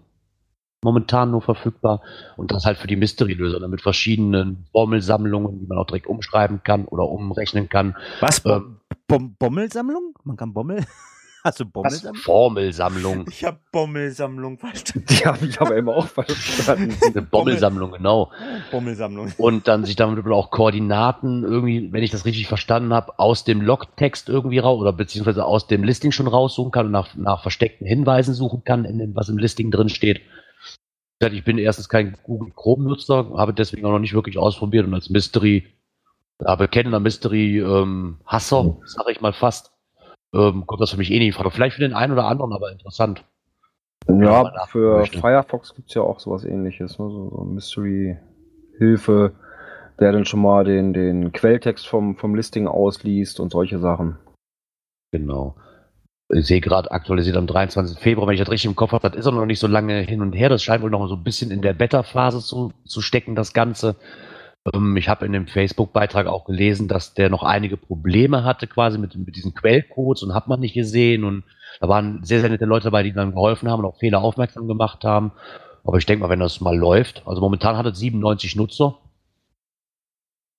momentan nur verfügbar und das halt für die Mystery-Löser mit verschiedenen Formelsammlungen, die man auch direkt umschreiben kann oder umrechnen kann. Was? Ähm, Bom Bommelsammlung? Man kann Bommel? Hast du Bommelsammlung? Formelsammlung. Ich habe Bommelsammlung verstanden. Die habe ich aber immer auch verstanden. Eine Bommelsammlung, genau. Bommelsammlung. Und dann sich damit auch Koordinaten irgendwie, wenn ich das richtig verstanden habe, aus dem Logtext irgendwie raus oder beziehungsweise aus dem Listing schon raussuchen kann und nach, nach versteckten Hinweisen suchen kann, in dem, was im Listing drin steht. Ich bin erstens kein Google Chrome-Nutzer, habe deswegen auch noch nicht wirklich ausprobiert und als Mystery, ja, bekennender Mystery-Hasser, sage ich mal fast, ähm, kommt das für mich eh nicht in Frage. Vielleicht für den einen oder anderen, aber interessant. Ja, für möchte. Firefox gibt es ja auch sowas ähnliches, ne? so, so Mystery-Hilfe, der dann schon mal den, den Quelltext vom, vom Listing ausliest und solche Sachen. Genau. Ich sehe gerade aktualisiert am 23. Februar, wenn ich das richtig im Kopf habe, das ist auch noch nicht so lange hin und her. Das scheint wohl noch so ein bisschen in der Beta-Phase zu, zu stecken, das Ganze. Ähm, ich habe in dem Facebook-Beitrag auch gelesen, dass der noch einige Probleme hatte, quasi mit, mit diesen Quellcodes und hat man nicht gesehen. Und da waren sehr, sehr nette Leute dabei, die dann geholfen haben und auf Fehler aufmerksam gemacht haben. Aber ich denke mal, wenn das mal läuft, also momentan hat es 97 Nutzer,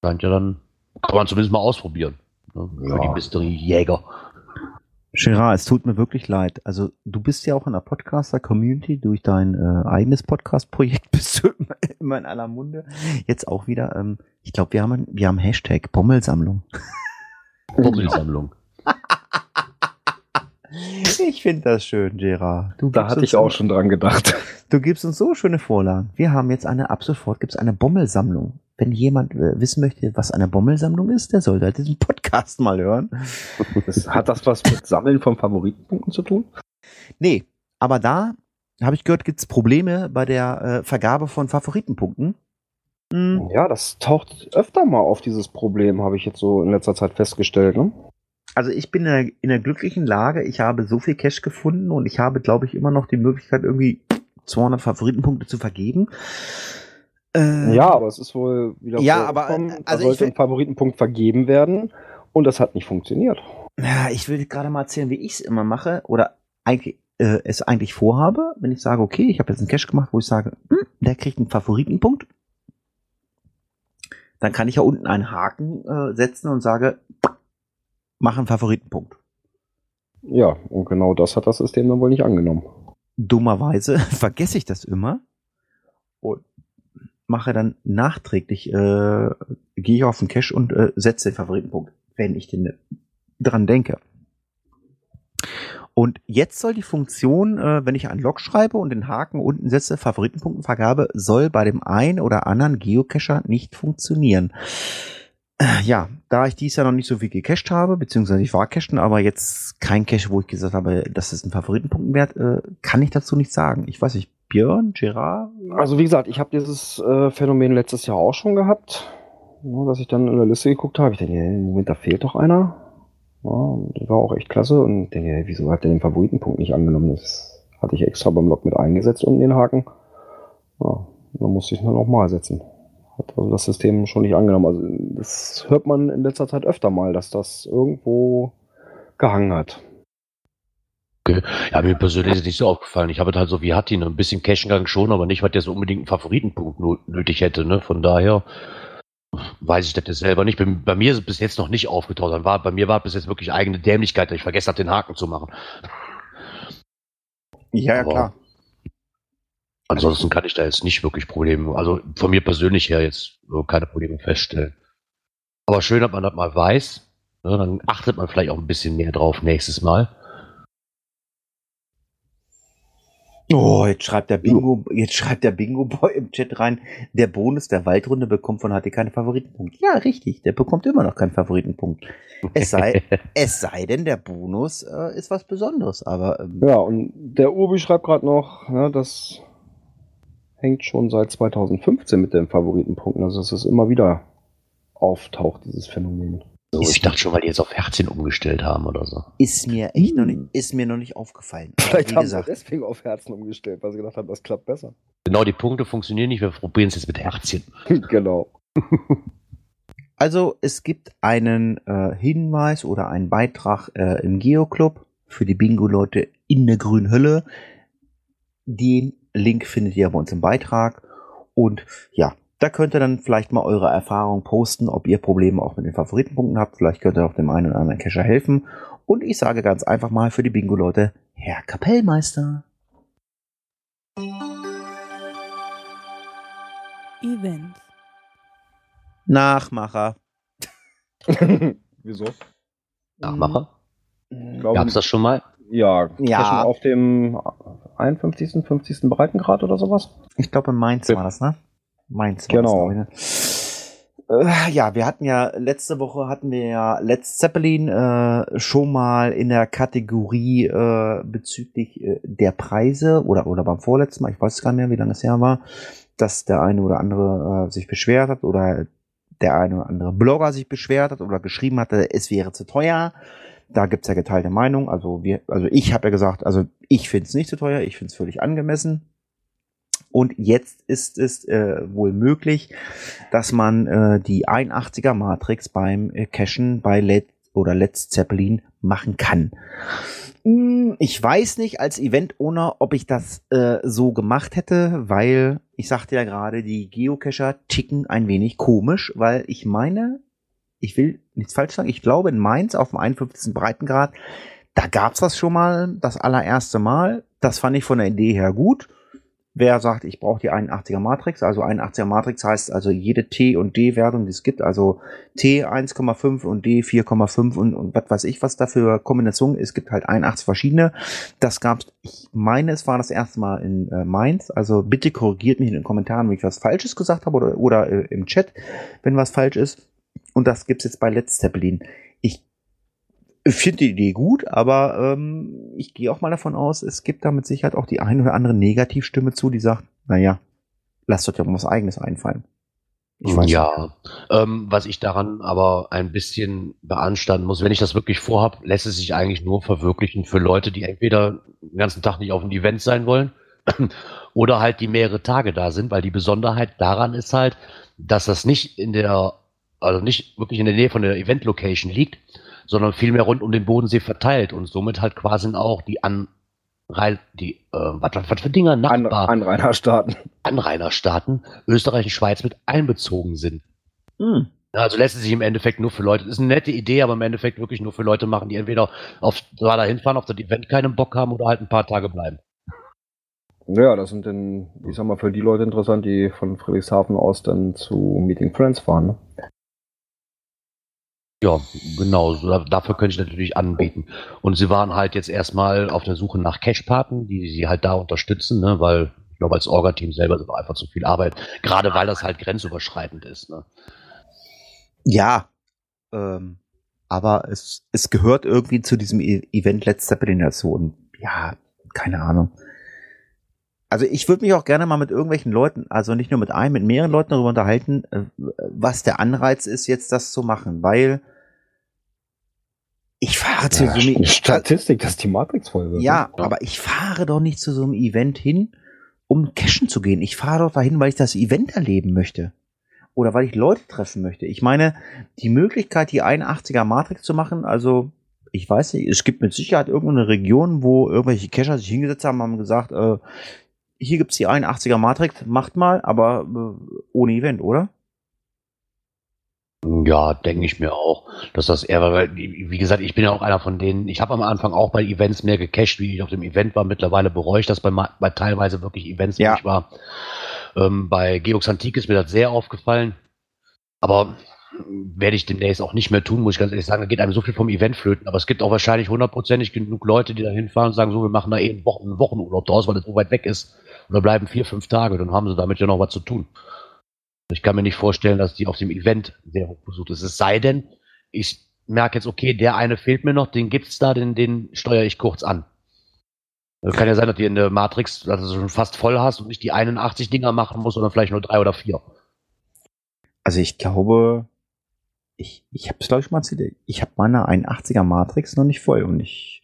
scheint ja dann, kann man zumindest mal ausprobieren. Ne? Für Ja. die Mystery-Jäger. Gerard, es tut mir wirklich leid. Also du bist ja auch in der Podcaster-Community durch dein äh, eigenes Podcast-Projekt bist du immer, immer in aller Munde. Jetzt auch wieder. Ähm, ich glaube, wir haben wir haben Hashtag Bommelsammlung. Bommelsammlung. Ich finde das schön, Gerard. Du Da hatte ich auch schon dran gedacht. Du gibst uns so schöne Vorlagen. Wir haben jetzt eine, ab sofort gibt es eine Bommelsammlung. Wenn jemand äh, wissen möchte, was eine Bommelsammlung ist, der sollte halt diesen Podcast mal hören. Das, hat das was mit Sammeln von Favoritenpunkten zu tun? Nee, aber da habe ich gehört, gibt es Probleme bei der äh, Vergabe von Favoritenpunkten. Hm, Ja, das taucht öfter mal auf, dieses Problem, habe ich jetzt so in letzter Zeit festgestellt. Ne? Also ich bin in der, in der glücklichen Lage, ich habe so viel Cash gefunden und ich habe, glaube ich, immer noch die Möglichkeit, irgendwie 200 Favoritenpunkte zu vergeben. Äh, Ja, aber es ist wohl wieder Ja, aber, äh, da also ich sollte ein Favoritenpunkt vergeben werden und das hat nicht funktioniert. Ja, ich will gerade mal erzählen, wie ich es immer mache oder eigentlich äh, es eigentlich vorhabe, wenn ich sage, okay, ich habe jetzt einen Cache gemacht, wo ich sage, hm, der kriegt einen Favoritenpunkt. Dann kann ich ja unten einen Haken äh, setzen und sage, mach einen Favoritenpunkt. Ja, und genau das hat das System dann wohl nicht angenommen. Dummerweise vergesse ich das immer und mache dann nachträglich, äh, gehe ich auf den Cache und äh, setze den Favoritenpunkt, wenn ich den dran denke. Und jetzt soll die Funktion, äh, wenn ich einen Log schreibe und den Haken unten setze, Favoritenpunktenvergabe, soll bei dem einen oder anderen Geocacher nicht funktionieren. Ja, da ich dies ja noch nicht so viel gecached habe, beziehungsweise ich war cachen, aber jetzt kein Cache, wo ich gesagt habe, das ist ein Favoritenpunktenwert, äh, kann ich dazu nicht sagen. Ich weiß nicht, Björn, Gerard? Also wie gesagt, ich habe dieses äh, Phänomen letztes Jahr auch schon gehabt, ja, dass ich dann in der Liste geguckt habe. Ich denke, hey, im Moment, da fehlt doch einer. Ja, war auch echt klasse und ich denke, hey, wieso hat der den Favoritenpunkt nicht angenommen? Das hatte ich extra beim Log mit eingesetzt unten den Haken. Ja, dann musste ich ihn noch mal setzen. Hat also das System schon nicht angenommen. Also das hört man in letzter Zeit öfter mal, dass das irgendwo gehangen hat. Ja, mir persönlich ist es nicht so aufgefallen. Ich habe halt so wie Hattin ein bisschen Cachengang schon, aber nicht, weil der so unbedingt einen Favoritenpunkt nötig hätte. Ne? Von daher weiß ich das jetzt selber nicht. Bei, bei mir ist es bis jetzt noch nicht aufgetaucht. Dann war, bei mir war es bis jetzt wirklich eigene Dämlichkeit, dass ich vergessen habe, den Haken zu machen. Ja, ja, klar. Ansonsten kann ich da jetzt nicht wirklich Probleme, also von mir persönlich her jetzt äh, keine Probleme feststellen. Aber schön, dass man das mal weiß. Ne? Dann achtet man vielleicht auch ein bisschen mehr drauf nächstes Mal. Oh, jetzt schreibt der Bingo, jetzt schreibt der Bingo Boy im Chat rein, der Bonus der Waldrunde bekommt von HT keine Favoritenpunkt. Ja, richtig, der bekommt immer noch keinen Favoritenpunkt. Es sei, es sei denn, der Bonus äh, ist was Besonderes, aber ähm, Ja, und der Urbi schreibt gerade noch, ne, das hängt schon seit 2015 mit den Favoritenpunkten. Also dass es immer wieder auftaucht, dieses Phänomen. So, ich dachte schon, weil die jetzt auf Herzchen umgestellt haben oder so. ist mir echt noch nicht, ist mir noch nicht aufgefallen. Vielleicht haben sie gesagt, deswegen auf Herzen umgestellt, weil sie gedacht haben, das klappt besser. Genau, die Punkte funktionieren nicht, wir probieren es jetzt mit Herzchen. genau. Also es gibt einen äh, Hinweis oder einen Beitrag äh, im Geoclub für die Bingo-Leute in der grünen Hölle. Den Link findet ihr bei uns im Beitrag. Und ja, da könnt ihr dann vielleicht mal eure Erfahrung posten, ob ihr Probleme auch mit den Favoritenpunkten habt. Vielleicht könnt ihr auch dem einen oder anderen Cacher helfen. Und ich sage ganz einfach mal für die Bingo-Leute, Herr Kapellmeister. Events. Nachmacher. Wieso? Nachmacher? Ich glaube, Gab's das schon mal? Ja, Ja. Auf dem 51., 50. Breitengrad oder sowas? Ich glaube, in Mainz Ja. war das, ne? Mainz war Genau. das. ich, ne? Äh, ja, wir hatten ja, letzte Woche hatten wir ja Let's Zeppelin äh, schon mal in der Kategorie äh, bezüglich äh, der Preise oder, oder beim vorletzten Mal, ich weiß gar nicht mehr, wie lange es her war, dass der eine oder andere äh, sich beschwert hat oder der eine oder andere Blogger sich beschwert hat oder geschrieben hatte, es wäre zu teuer. Da gibt's ja geteilte Meinung. Also wir, also ich habe ja gesagt, also ich finde es nicht zu teuer, ich finde es völlig angemessen. Und jetzt ist es äh, wohl möglich, dass man äh, die 81er Matrix beim äh, Cashen bei Led oder Let's Zeppelin machen kann. Hm, Ich weiß nicht als Event-Owner, ob ich das äh, so gemacht hätte, weil ich sagte ja gerade, die Geocacher ticken ein wenig komisch, weil ich meine, ich will nichts falsch sagen, ich glaube in Mainz auf dem 51. Breitengrad, da gab's das schon mal, das allererste Mal. Das fand ich von der Idee her gut. Wer sagt, ich brauche die 81er Matrix, also 81er Matrix heißt also jede T- und D-Wertung, die es gibt, also T 1,5 und D 4,5 und, und was weiß ich, was da für Kombinationen, es gibt halt 81 verschiedene. Das gab's, ich meine, es war das erste Mal in äh, Mainz, also bitte korrigiert mich in den Kommentaren, wenn ich was Falsches gesagt habe oder, oder äh, im Chat, wenn was falsch ist. Und das gibt's jetzt bei Let's Zeppelin. Ich finde die Idee gut, aber ähm, ich gehe auch mal davon aus, es gibt da mit Sicherheit auch die ein oder andere Negativstimme zu, die sagt, naja, lasst euch doch mal was eigenes einfallen. Ich weiß ja, ähm, was ich daran aber ein bisschen beanstanden muss, wenn ich das wirklich vorhab, lässt es sich eigentlich nur verwirklichen für Leute, die entweder den ganzen Tag nicht auf dem Event sein wollen oder halt die mehrere Tage da sind, weil die Besonderheit daran ist halt, dass das nicht in der, also nicht wirklich in der Nähe von der Event-Location liegt, sondern vielmehr rund um den Bodensee verteilt und somit halt quasi auch die Anrei die, äh, was, was, für Dinger, An Nachbar, Anrainerstaaten. Anrainerstaaten, Österreich und Schweiz mit einbezogen sind. Hm. Also lässt es sich im Endeffekt nur für Leute, ist eine nette Idee, aber im Endeffekt wirklich nur für Leute machen, die entweder auf da dahin fahren, auf das Event keinen Bock haben oder halt ein paar Tage bleiben. Ja, das sind dann, ich sag mal, für die Leute interessant, die von Friedrichshafen aus dann zu Meeting Friends fahren. Ne? Ja, genau, dafür könnte ich natürlich anbieten. Und sie waren halt jetzt erstmal auf der Suche nach Cash-Paten, die sie halt da unterstützen, ne, weil ich glaube, als Orga-Team selber ist einfach zu viel Arbeit, gerade weil das halt grenzüberschreitend ist. Ne. Ja, ähm, aber es, es gehört irgendwie zu diesem E- Event Let's Zeppelin dazu. Und ja, keine Ahnung. Also ich würde mich auch gerne mal mit irgendwelchen Leuten, also nicht nur mit einem, mit mehreren Leuten darüber unterhalten, äh, was der Anreiz ist, jetzt das zu machen, weil ich fahre zu Ja, so einem Statistik, dass die Matrix voll wird. ja, ne? aber ich fahre doch nicht zu so einem Event hin, um cashen zu gehen. Ich fahre doch dahin, weil ich das Event erleben möchte. Oder weil ich Leute treffen möchte. Ich meine, die Möglichkeit, die 81er Matrix zu machen, also ich weiß nicht, es gibt mit Sicherheit irgendeine Region, wo irgendwelche Cacher sich hingesetzt haben, haben gesagt, äh, hier gibt's die 81er Matrix, macht mal, aber äh, ohne Event, oder? Ja, denke ich mir auch, dass das eher, weil, wie gesagt, ich bin ja auch einer von denen, ich habe am Anfang auch bei Events mehr gecached, wie ich auf dem Event war. Mittlerweile bereue ich das bei, bei teilweise wirklich Events, Ja. ich war. Ähm, bei Geox Antik ist mir das sehr aufgefallen. Aber werde ich demnächst auch nicht mehr tun, muss ich ganz ehrlich sagen. Da geht einem so viel vom Event flöten. Aber es gibt auch wahrscheinlich hundertprozentig genug Leute, die da hinfahren und sagen, so, wir machen da eh einen, Wochen, einen Wochenurlaub draus, weil es so weit weg ist. Und da bleiben vier, fünf Tage. Dann haben sie damit ja noch was zu tun. Ich kann mir nicht vorstellen, dass die auf dem Event sehr hoch besucht ist. Es sei denn, ich merke jetzt, okay, der eine fehlt mir noch, den gibt's da, den, den steuere ich kurz an. Also kann ja sein, dass du in der Matrix also schon fast voll hast und nicht die 81 Dinger machen musst, sondern vielleicht nur drei oder vier. Also ich glaube, ich, ich habe es glaube ich mal erzählt, ich habe meine 81er Matrix noch nicht voll und ich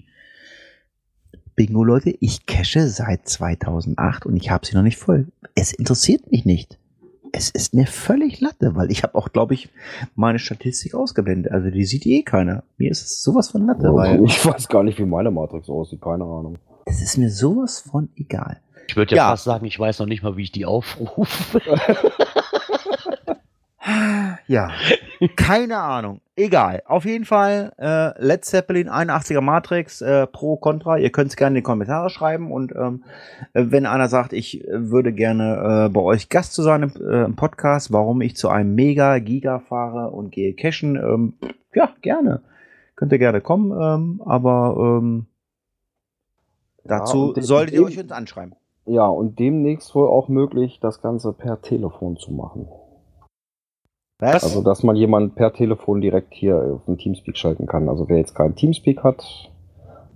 Bingo Leute, ich cache seit 2008 und ich habe sie noch nicht voll. Es interessiert mich nicht. Es ist mir völlig Latte, weil ich habe auch, glaube ich, meine Statistik ausgeblendet. Also die sieht eh keiner. Mir ist es sowas von Latte, weil ich weiß gar nicht, wie meine Matrix aussieht, keine Ahnung. es ist mir sowas von egal. Ich würde ja, Ja. fast sagen, ich weiß noch nicht mal, wie ich die aufrufe. Ja, keine Ahnung. Egal. Auf jeden Fall, äh, Led Zeppelin 81er Matrix, äh, pro, contra. Ihr könnt es gerne in die Kommentare schreiben und ähm, äh, wenn einer sagt, ich würde gerne äh, bei euch Gast zu sein im, äh, im Podcast, warum ich zu einem Mega Giga fahre und gehe cashen, ähm, ja, gerne. Könnt ihr gerne kommen, ähm, aber ähm, dazu dem- solltet ihr euch uns anschreiben. Ja, und demnächst wohl auch möglich, das Ganze per Telefon zu machen. Was? Also, dass man jemanden per Telefon direkt hier auf den Teamspeak schalten kann. Also, wer jetzt keinen Teamspeak hat,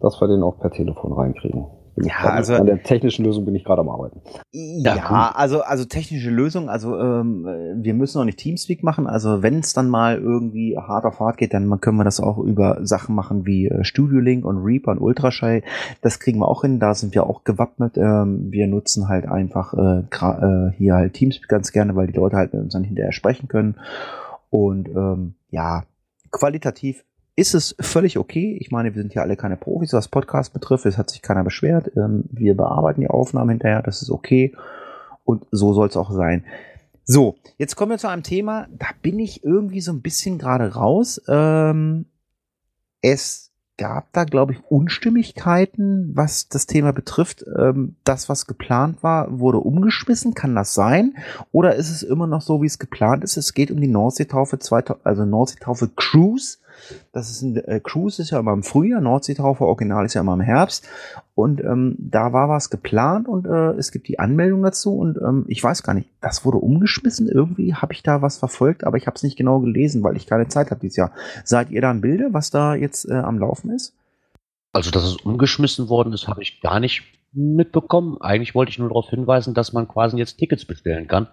dass wir den auch per Telefon reinkriegen. Ja, grad- also- An der technischen Lösung bin ich gerade am Arbeiten. Ja, cool. also, also technische Lösung, also ähm, äh, wir müssen auch nicht Teamspeak machen. Also wenn es dann mal irgendwie hart auf hart geht, dann können wir das auch über Sachen machen wie äh, Studio Link und Reaper und Ultraschall. Das kriegen wir auch hin, da sind wir auch gewappnet. Ähm, wir nutzen halt einfach äh, äh, hier halt Teamspeak ganz gerne, weil die Leute halt mit uns dann hinterher sprechen können. Und ähm, ja, qualitativ ist es völlig okay. Ich meine, wir sind ja alle keine Profis, was Podcast betrifft. Es hat sich keiner beschwert. Ähm, wir bearbeiten die Aufnahmen hinterher, das ist okay. Und so soll es auch sein. So, jetzt kommen wir zu einem Thema, da bin ich irgendwie so ein bisschen gerade raus. Ähm, es gab da, glaube ich, Unstimmigkeiten, was das Thema betrifft. Ähm, das, was geplant war, wurde umgeschmissen. Kann das sein? Oder ist es immer noch so, wie es geplant ist? Es geht um die Nordseetaufe, 2000 also Nordseetaufe Cruise. Das ist ein äh, Cruise ist ja immer im Frühjahr, Nordseetaufe Original ist ja immer im Herbst. Und ähm, da war was geplant und äh, es gibt die Anmeldung dazu und ähm, ich weiß gar nicht, das wurde umgeschmissen. Irgendwie habe ich da was verfolgt, aber ich habe es nicht genau gelesen, weil ich keine Zeit habe dieses Jahr. Seid ihr da im Bilde, was da jetzt äh, am Laufen ist? Also, dass es umgeschmissen worden ist, habe ich gar nicht mitbekommen. Eigentlich wollte ich nur darauf hinweisen, dass man quasi jetzt Tickets bestellen kann.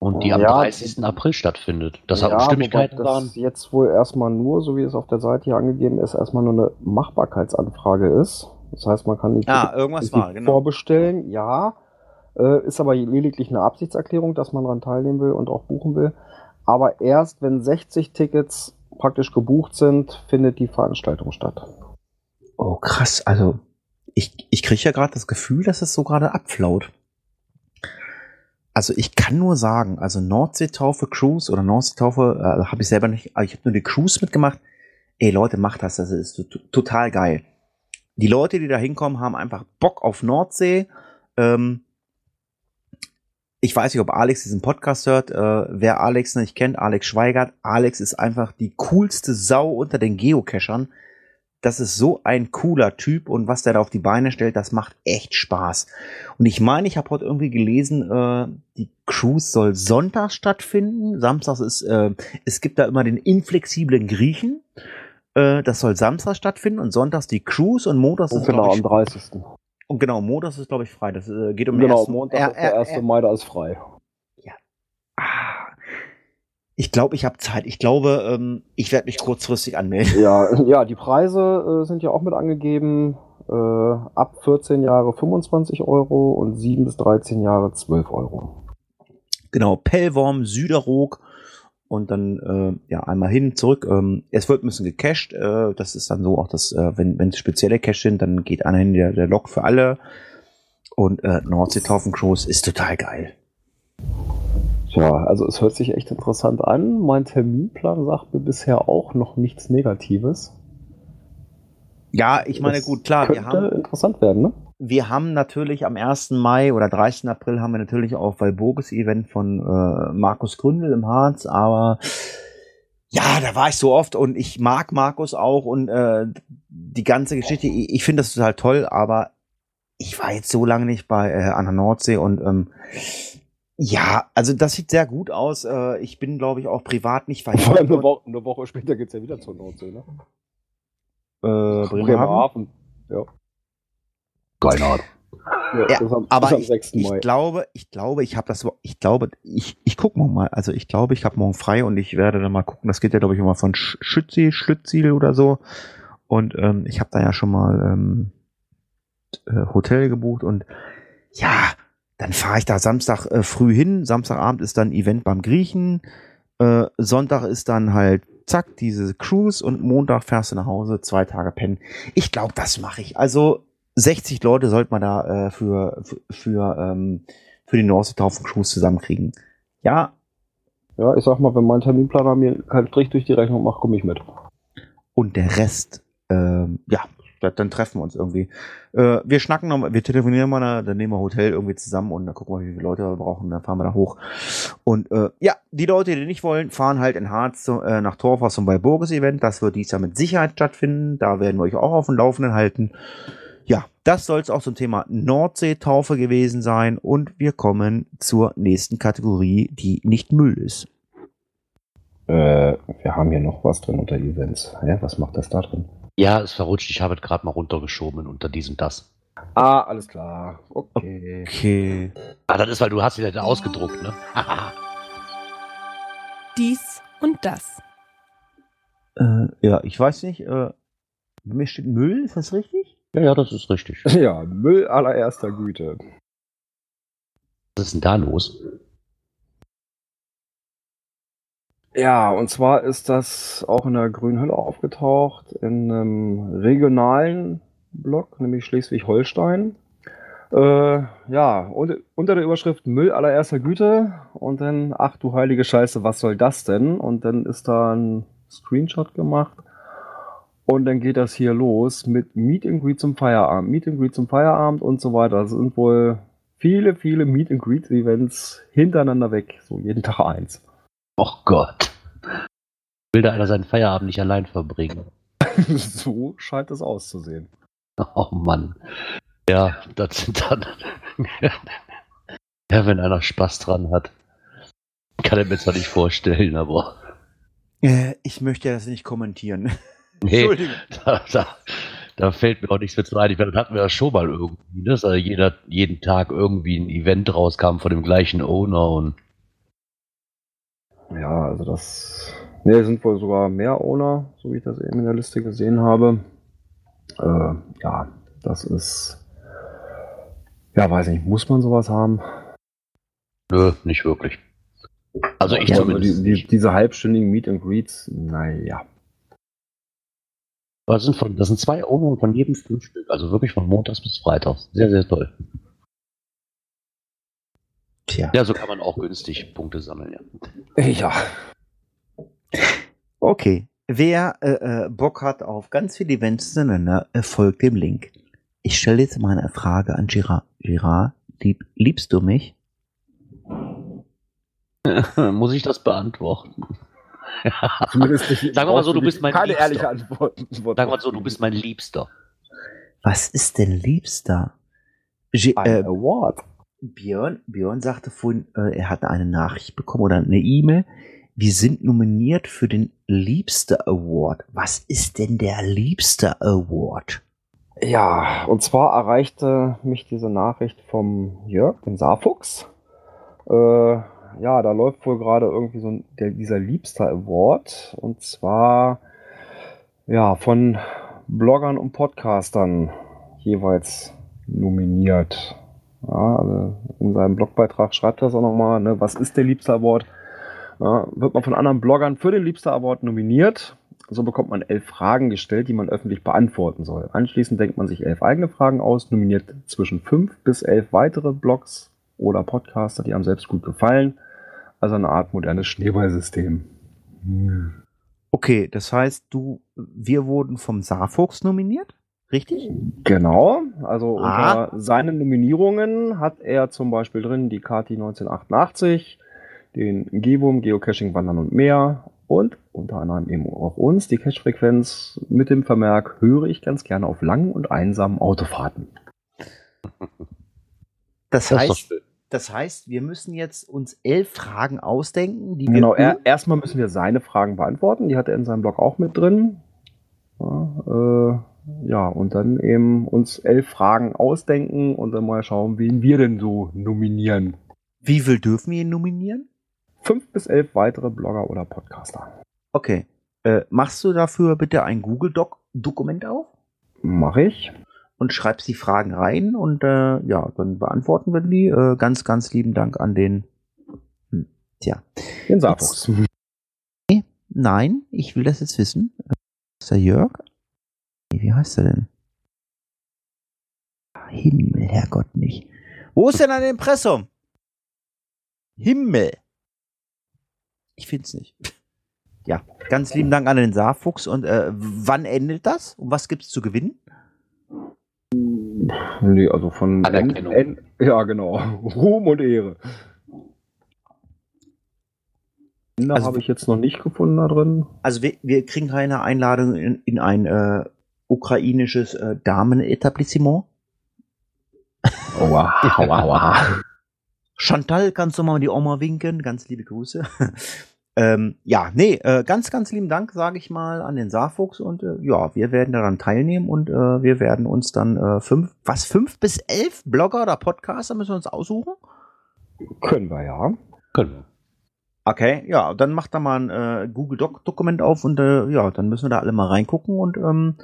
Und die am Ja. 30. April stattfindet. Dass da Ja, Unstimmigkeiten wobei waren. das jetzt wohl erstmal nur, so wie es auf der Seite hier angegeben ist, erstmal nur eine Machbarkeitsanfrage ist. Das heißt, man kann die Ah, irgendwas war, genau. vorbestellen, ja. Äh, ist aber lediglich eine Absichtserklärung, dass man daran teilnehmen will und auch buchen will. Aber erst wenn 60 Tickets praktisch gebucht sind, findet die Veranstaltung statt. Oh, krass. Also, ich, ich kriege ja gerade das Gefühl, dass es so gerade abflaut. Also ich kann nur sagen, also Nordseetaufe Cruise oder Nordseetaufe äh, habe ich selber nicht, aber ich habe nur die Cruise mitgemacht. Ey Leute, macht das, das ist total geil. Die Leute, die da hinkommen, haben einfach Bock auf Nordsee. Ähm, ich weiß nicht, ob Alex diesen Podcast hört. Äh, wer Alex nicht kennt, Alex Schweigert. Alex ist einfach die coolste Sau unter den Geocachern das ist so ein cooler Typ und was der da auf die Beine stellt, das macht echt Spaß. Und ich meine, ich habe heute irgendwie gelesen, äh, die Cruise soll Sonntag stattfinden. Samstags ist, äh, es gibt da immer den inflexiblen Griechen. Äh, das soll Samstag stattfinden und Sonntags die Cruise und Montags und ist genau ich, am 30. Und genau, Montags ist glaube ich frei. Das äh, geht um Genau, ersten- Montag ist der äh, 1. äh, Mai, da ist frei. Ich glaube, ich habe Zeit. Ich glaube, ähm, ich werde mich kurzfristig anmelden. Ja, ja, die Preise äh, sind ja auch mit angegeben. Äh, ab 14 Jahre 25 Euro und 7 bis 13 Jahre 12 Euro. Genau, Pellworm, Süderog und dann äh, ja einmal hin, zurück. Ähm, es wird ein bisschen gecached. Äh, das ist dann so auch das, äh, wenn wenn es spezielle Cache sind, dann geht einer hin der, der Log für alle. Und äh, Nordseetaufen Cruise ist total geil. Tja, also es hört sich echt interessant an. Mein Terminplan sagt mir bisher auch noch nichts Negatives. Ja, ich meine, Das gut, klar, wir haben, interessant werden, ne? wir haben natürlich am 1. Mai oder 30. April haben wir natürlich auch Walburgis Event von äh, Markus Gründel im Harz, aber ja, da war ich so oft und ich mag Markus auch und äh, die ganze Geschichte, ich, ich finde das total toll, aber ich war jetzt so lange nicht bei äh, an der Nordsee und ähm, ja, also das sieht sehr gut aus. Äh, ich bin, glaube ich, auch privat nicht Vor allem verhindert. eine Woche, eine Woche später geht's ja wieder zur Nordsee, ne? Äh, Bremerhaven. Bremerhaven. Ja. Keine Ahnung. ja, Ja, am, aber ich, 6. ich glaube, ich glaube, ich habe das, ich glaube, ich, ich guck morgen mal. Also ich glaube, ich habe morgen frei und ich werde dann mal gucken. Das geht ja, glaube ich, immer von Sch- Schützi, Schlütziel oder so. Und ähm, ich habe da ja schon mal ähm, äh, Hotel gebucht und ja, dann fahre ich da Samstag äh, früh hin. Samstagabend ist dann Event beim Griechen. Äh, Sonntag ist dann halt zack diese Cruise und Montag fährst du nach Hause, zwei Tage pennen. Ich glaube, das mache ich. Also 60 Leute sollte man da äh, für für für, ähm, für die Nordsee-Taufen Cruise zusammenkriegen. Ja, Ja, ich sag mal, wenn mein Terminplaner mir keinen Strich durch die Rechnung macht, komme ich mit. und der Rest, ähm, ja, dann treffen wir uns irgendwie. Äh, wir schnacken noch, wir telefonieren mal, dann nehmen wir Hotel irgendwie zusammen und dann gucken wir, wie viele Leute wir brauchen, dann fahren wir da hoch. Und äh, ja, die Leute, die nicht wollen, fahren halt in Harz zu, äh, nach Torfhaus zum Walburgis-Event. Das wird dies Jahr mit Sicherheit stattfinden. Da werden wir euch auch auf dem Laufenden halten. Ja, das soll es auch zum Thema Nordseetaufe gewesen sein. Und wir kommen zur nächsten Kategorie, die nicht Müll ist. Äh, wir haben hier noch was drin unter Events. Hä, was macht das da drin? Ja, ist verrutscht. Ich habe es gerade mal runtergeschoben unter diesem das. Ah, alles klar. Okay. Okay. Ah, das ist, weil du hast ja ausgedruckt, ne? Dies und das. Äh, ja, ich weiß nicht. Äh, mir steht Müll, ist das richtig? ja, ja, das ist richtig. Ja, Müll allererster Güte. Was ist denn da los? Ja, und zwar ist das auch in der Grünen Hölle aufgetaucht, in einem regionalen Blog, nämlich Schleswig-Holstein. Äh, ja, und, unter der Überschrift Müll allererster Güte und dann, ach du heilige Scheiße, was soll das denn? Und dann ist da ein Screenshot gemacht und dann geht das hier los mit Meet and Greet zum Feierabend, Meet and Greet zum Feierabend und so weiter. Das sind wohl viele, viele Meet and Greet Events hintereinander weg, so jeden Tag eins. Oh Gott. Will da einer seinen Feierabend nicht allein verbringen? so scheint es auszusehen. Oh Mann. Ja, das sind dann. ja, wenn einer Spaß dran hat. Kann er mir zwar nicht vorstellen, aber. Äh, ich möchte das nicht kommentieren. Nee, Entschuldigung. da, da, da fällt mir auch nichts mehr zu ein. Ich meine, das hatten wir ja schon mal irgendwie, ne? dass also jeder, jeden Tag irgendwie ein Event rauskam von dem gleichen Owner und Ja, also das. Ne, sind wohl sogar mehr Owner, so wie ich das eben in der Liste gesehen habe. Äh, ja, das ist. Ja, weiß nicht, muss man sowas haben? nö, nicht wirklich. Also ich Ja, zumindest. die, die, diese halbstündigen Meet and Greets, naja. Das sind, von, das sind zwei Euro von jedem Frühstück. Also wirklich von Montags bis Freitags. Sehr, sehr toll. Tja. Ja, so kann man auch günstig Punkte sammeln, ja. Ja. Okay. Wer äh, äh, Bock hat auf ganz viele Events zueinander, äh, folgt dem Link. Ich stelle jetzt mal eine Frage an Girard. Girard, lieb, liebst du mich? Muss ich das beantworten? Zumindest nicht, Sagen wir mal so, du bist mein Keine Liebster. ehrliche Antwort. Sagen wir mal so, du bist mein Liebster. Was ist denn Liebster? G ein äh, Award. Björn, Björn sagte vorhin, äh, er hatte eine Nachricht bekommen oder eine E-Mail. Wir sind nominiert für den Liebster Award. Was ist denn der Liebster Award? Ja, und zwar erreichte mich diese Nachricht vom Jörg, dem Saarfuchs. Äh, ja, da läuft wohl gerade irgendwie so ein, der, dieser Liebster Award. Und zwar ja von Bloggern und Podcastern jeweils nominiert. Ja, also in seinem Blogbeitrag schreibt er es auch nochmal, ne, was ist der Liebster Award? Ja, wird man von anderen Bloggern für den Liebster Award nominiert. So bekommt man elf Fragen gestellt, die man öffentlich beantworten soll. Anschließend denkt man sich elf eigene Fragen aus, nominiert zwischen fünf bis elf weitere Blogs oder Podcaster, die einem selbst gut gefallen. Also eine Art modernes Schneeballsystem. Hm. Okay, das heißt, du, wir wurden vom Saarfuchs nominiert? Richtig? Genau, also Ah. unter seinen Nominierungen hat er zum Beispiel drin die Kati 1988, den Gewum, Geocaching, Wandern und mehr und unter anderem eben auch uns, die Cache-Frequenz mit dem Vermerk höre ich ganz gerne auf langen und einsamen Autofahrten. Das heißt, das heißt, wir müssen jetzt uns elf Fragen ausdenken, die wir. Genau, er, erstmal müssen wir seine Fragen beantworten, die hat er in seinem Blog auch mit drin. Ja, äh, ja, und dann eben uns elf Fragen ausdenken und dann mal schauen, wen wir denn so nominieren. Wie viel dürfen wir ihn nominieren? Fünf bis elf weitere Blogger oder Podcaster. Okay. Äh, machst du dafür bitte ein Google Doc Dokument auf Mache ich. und schreibst die Fragen rein und äh, ja, dann beantworten wir die. Äh, ganz, ganz lieben Dank an den. Hm, tja. Den Saarfuchs. Nein, ich will das jetzt wissen. Äh, Ist der Jörg? Nee, Wie heißt er denn? Himmel, Herrgott nicht. Wo ist denn ein Impressum? Himmel. Ich find's nicht. Ja, ganz lieben Dank an den Saarfuchs. Und äh, wann endet das? Und was gibt's zu gewinnen? Nee, also von. Anerkennung. Ja, genau. Ruhm und Ehre. Ende Also- habe ich jetzt noch nicht gefunden da drin. Also wir, wir kriegen keine Einladung in, in ein äh, ukrainisches äh, Damenetablissement. Aua, aua, aua. Chantal, kannst du mal die Oma winken? Ganz liebe Grüße. ähm, ja, nee, äh, ganz, ganz lieben Dank, sage ich mal, an den Saarfuchs und äh, ja, wir werden daran teilnehmen und äh, wir werden uns dann äh, fünf, was, fünf bis elf Blogger oder Podcaster müssen wir uns aussuchen? Können wir ja. Können wir. Okay, ja, dann macht da mal ein äh, Google Doc Dokument auf und äh, ja, dann müssen wir da alle mal reingucken und ähm,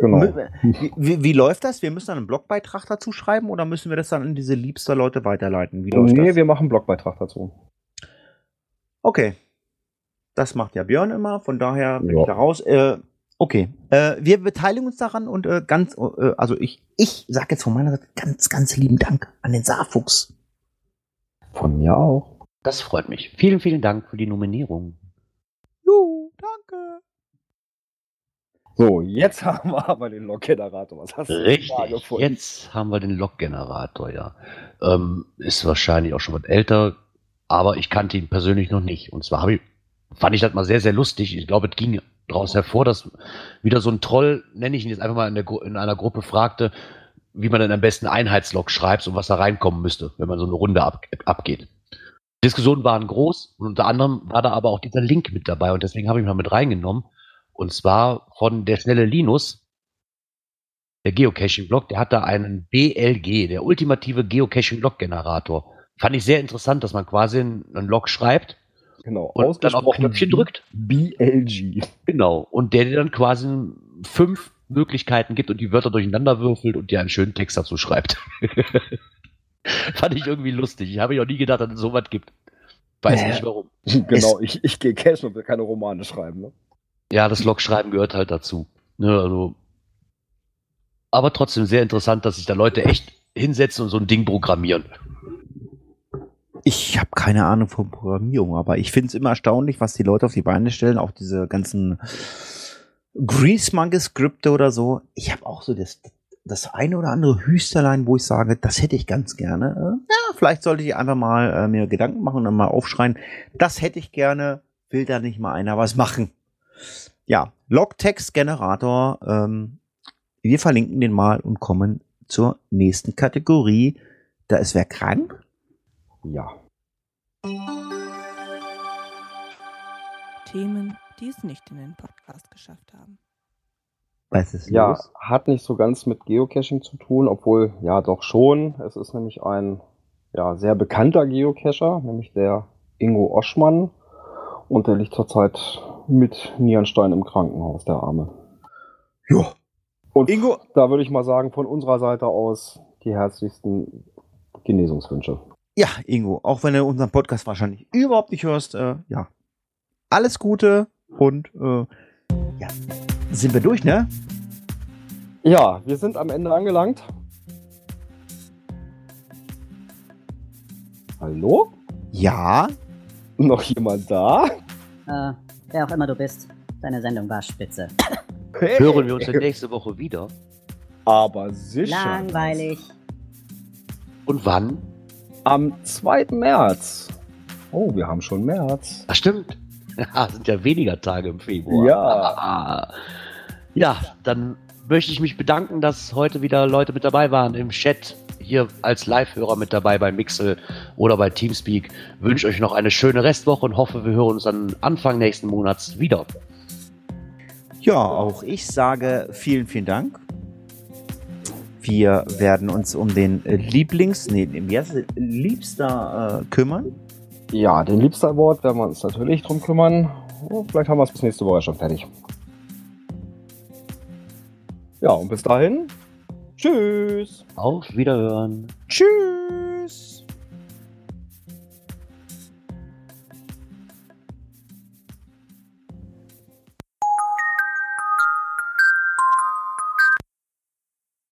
Genau. Wie, wie, wie läuft das? Wir müssen dann einen Blogbeitrag dazu schreiben oder müssen wir das dann an diese liebster Leute weiterleiten? Wie läuft Nee, das? wir machen einen Blogbeitrag dazu. Okay. Das macht ja Björn immer, von daher bin Ja. ich da raus. Äh, okay. Äh, wir beteiligen uns daran und äh, ganz, äh, also ich, ich sag jetzt von meiner Seite ganz, ganz lieben Dank an den Saarfuchs. Von mir auch. Das freut mich. Vielen, vielen Dank für die Nominierung. Jo, danke. So, jetzt haben wir aber den Log-Generator. Was hast du Richtig. Jetzt haben wir den Log-Generator, ja. Ähm, ist wahrscheinlich auch schon was älter, aber ich kannte ihn persönlich noch nicht. Und zwar ich, fand ich das mal sehr, sehr lustig. Ich glaube, es ging daraus hervor, dass wieder so ein Troll, nenne ich ihn jetzt einfach mal in, der, in einer Gruppe, fragte, wie man denn am besten Einheitslog schreibt und was da reinkommen müsste, wenn man so eine Runde ab, abgeht. Diskussionen waren groß und unter anderem war da aber auch dieser Link mit dabei und deswegen habe ich ihn mal mit reingenommen. Und zwar von der schnelle Linus, der Geocaching-Blog, der hat da einen BLG, der ultimative Geocaching-Log-Generator. Fand ich sehr interessant, dass man quasi einen Log schreibt Genau. und dann auf Knöpfchen drückt. BLG. Genau. Und der dir dann quasi fünf Möglichkeiten gibt und die Wörter durcheinander würfelt und dir einen schönen Text dazu schreibt. Fand ich irgendwie lustig. Ich habe ja auch nie gedacht, dass es sowas gibt. Weiß Ja. nicht warum. genau, ich, ich gehe cashen und will keine Romane schreiben. Ne? Ja, das Logschreiben gehört halt dazu. Ne, also, aber trotzdem sehr interessant, dass sich da Leute echt hinsetzen und so ein Ding programmieren. Ich habe keine Ahnung von Programmierung, aber ich finde es immer erstaunlich, was die Leute auf die Beine stellen, auch diese ganzen Grease-Monkey-Skripte oder so. Ich habe auch so das, das eine oder andere Hüsterlein, wo ich sage, das hätte ich ganz gerne. Äh, Ja, vielleicht sollte ich einfach mal äh, mir Gedanken machen und dann mal aufschreien. Das hätte ich gerne, will da nicht mal einer was machen. Ja, Logtext-Generator. Ähm, wir verlinken den mal und kommen zur nächsten Kategorie. Da ist wer krank? Ja. Themen, die es nicht in den Podcast geschafft haben. Was ist Ja, los? hat nicht so ganz mit Geocaching zu tun, obwohl, ja, doch schon. Es ist nämlich ein ja, sehr bekannter Geocacher, nämlich der Ingo Oschmann. Und der liegt zurzeit mit Nierenstein im Krankenhaus, der Arme. Ja. Und Ingo, da würde ich mal sagen, von unserer Seite aus die herzlichsten Genesungswünsche. ja, Ingo, auch wenn du unseren Podcast wahrscheinlich überhaupt nicht hörst, äh, ja, alles Gute und äh, ja, sind wir durch, ne? Ja, wir sind am Ende angelangt. Hallo? Ja, Noch jemand da? Äh, wer auch immer du bist, deine Sendung war spitze. Hören wir uns dann nächste Woche wieder. Aber sicher. Langweilig. Und wann? Am 2. März. Oh, wir haben schon März. Ach, stimmt. Ja, sind ja weniger Tage im Februar. Ja. Ah. Ja, dann möchte ich mich bedanken, dass heute wieder Leute mit dabei waren im Chat. Hier als Live-Hörer mit dabei bei Mixel oder bei Teamspeak. Wünsche euch noch eine schöne Restwoche und hoffe, wir hören uns dann Anfang nächsten Monats wieder. ja, auch ich sage vielen, vielen Dank. Wir werden uns um den Lieblings, nee, Liebster äh, kümmern. Ja, den Liebster Award werden wir uns natürlich drum kümmern. Oh, vielleicht haben wir es bis nächste Woche schon fertig. Ja, und bis dahin. Tschüss. Auf Wiederhören. Tschüss.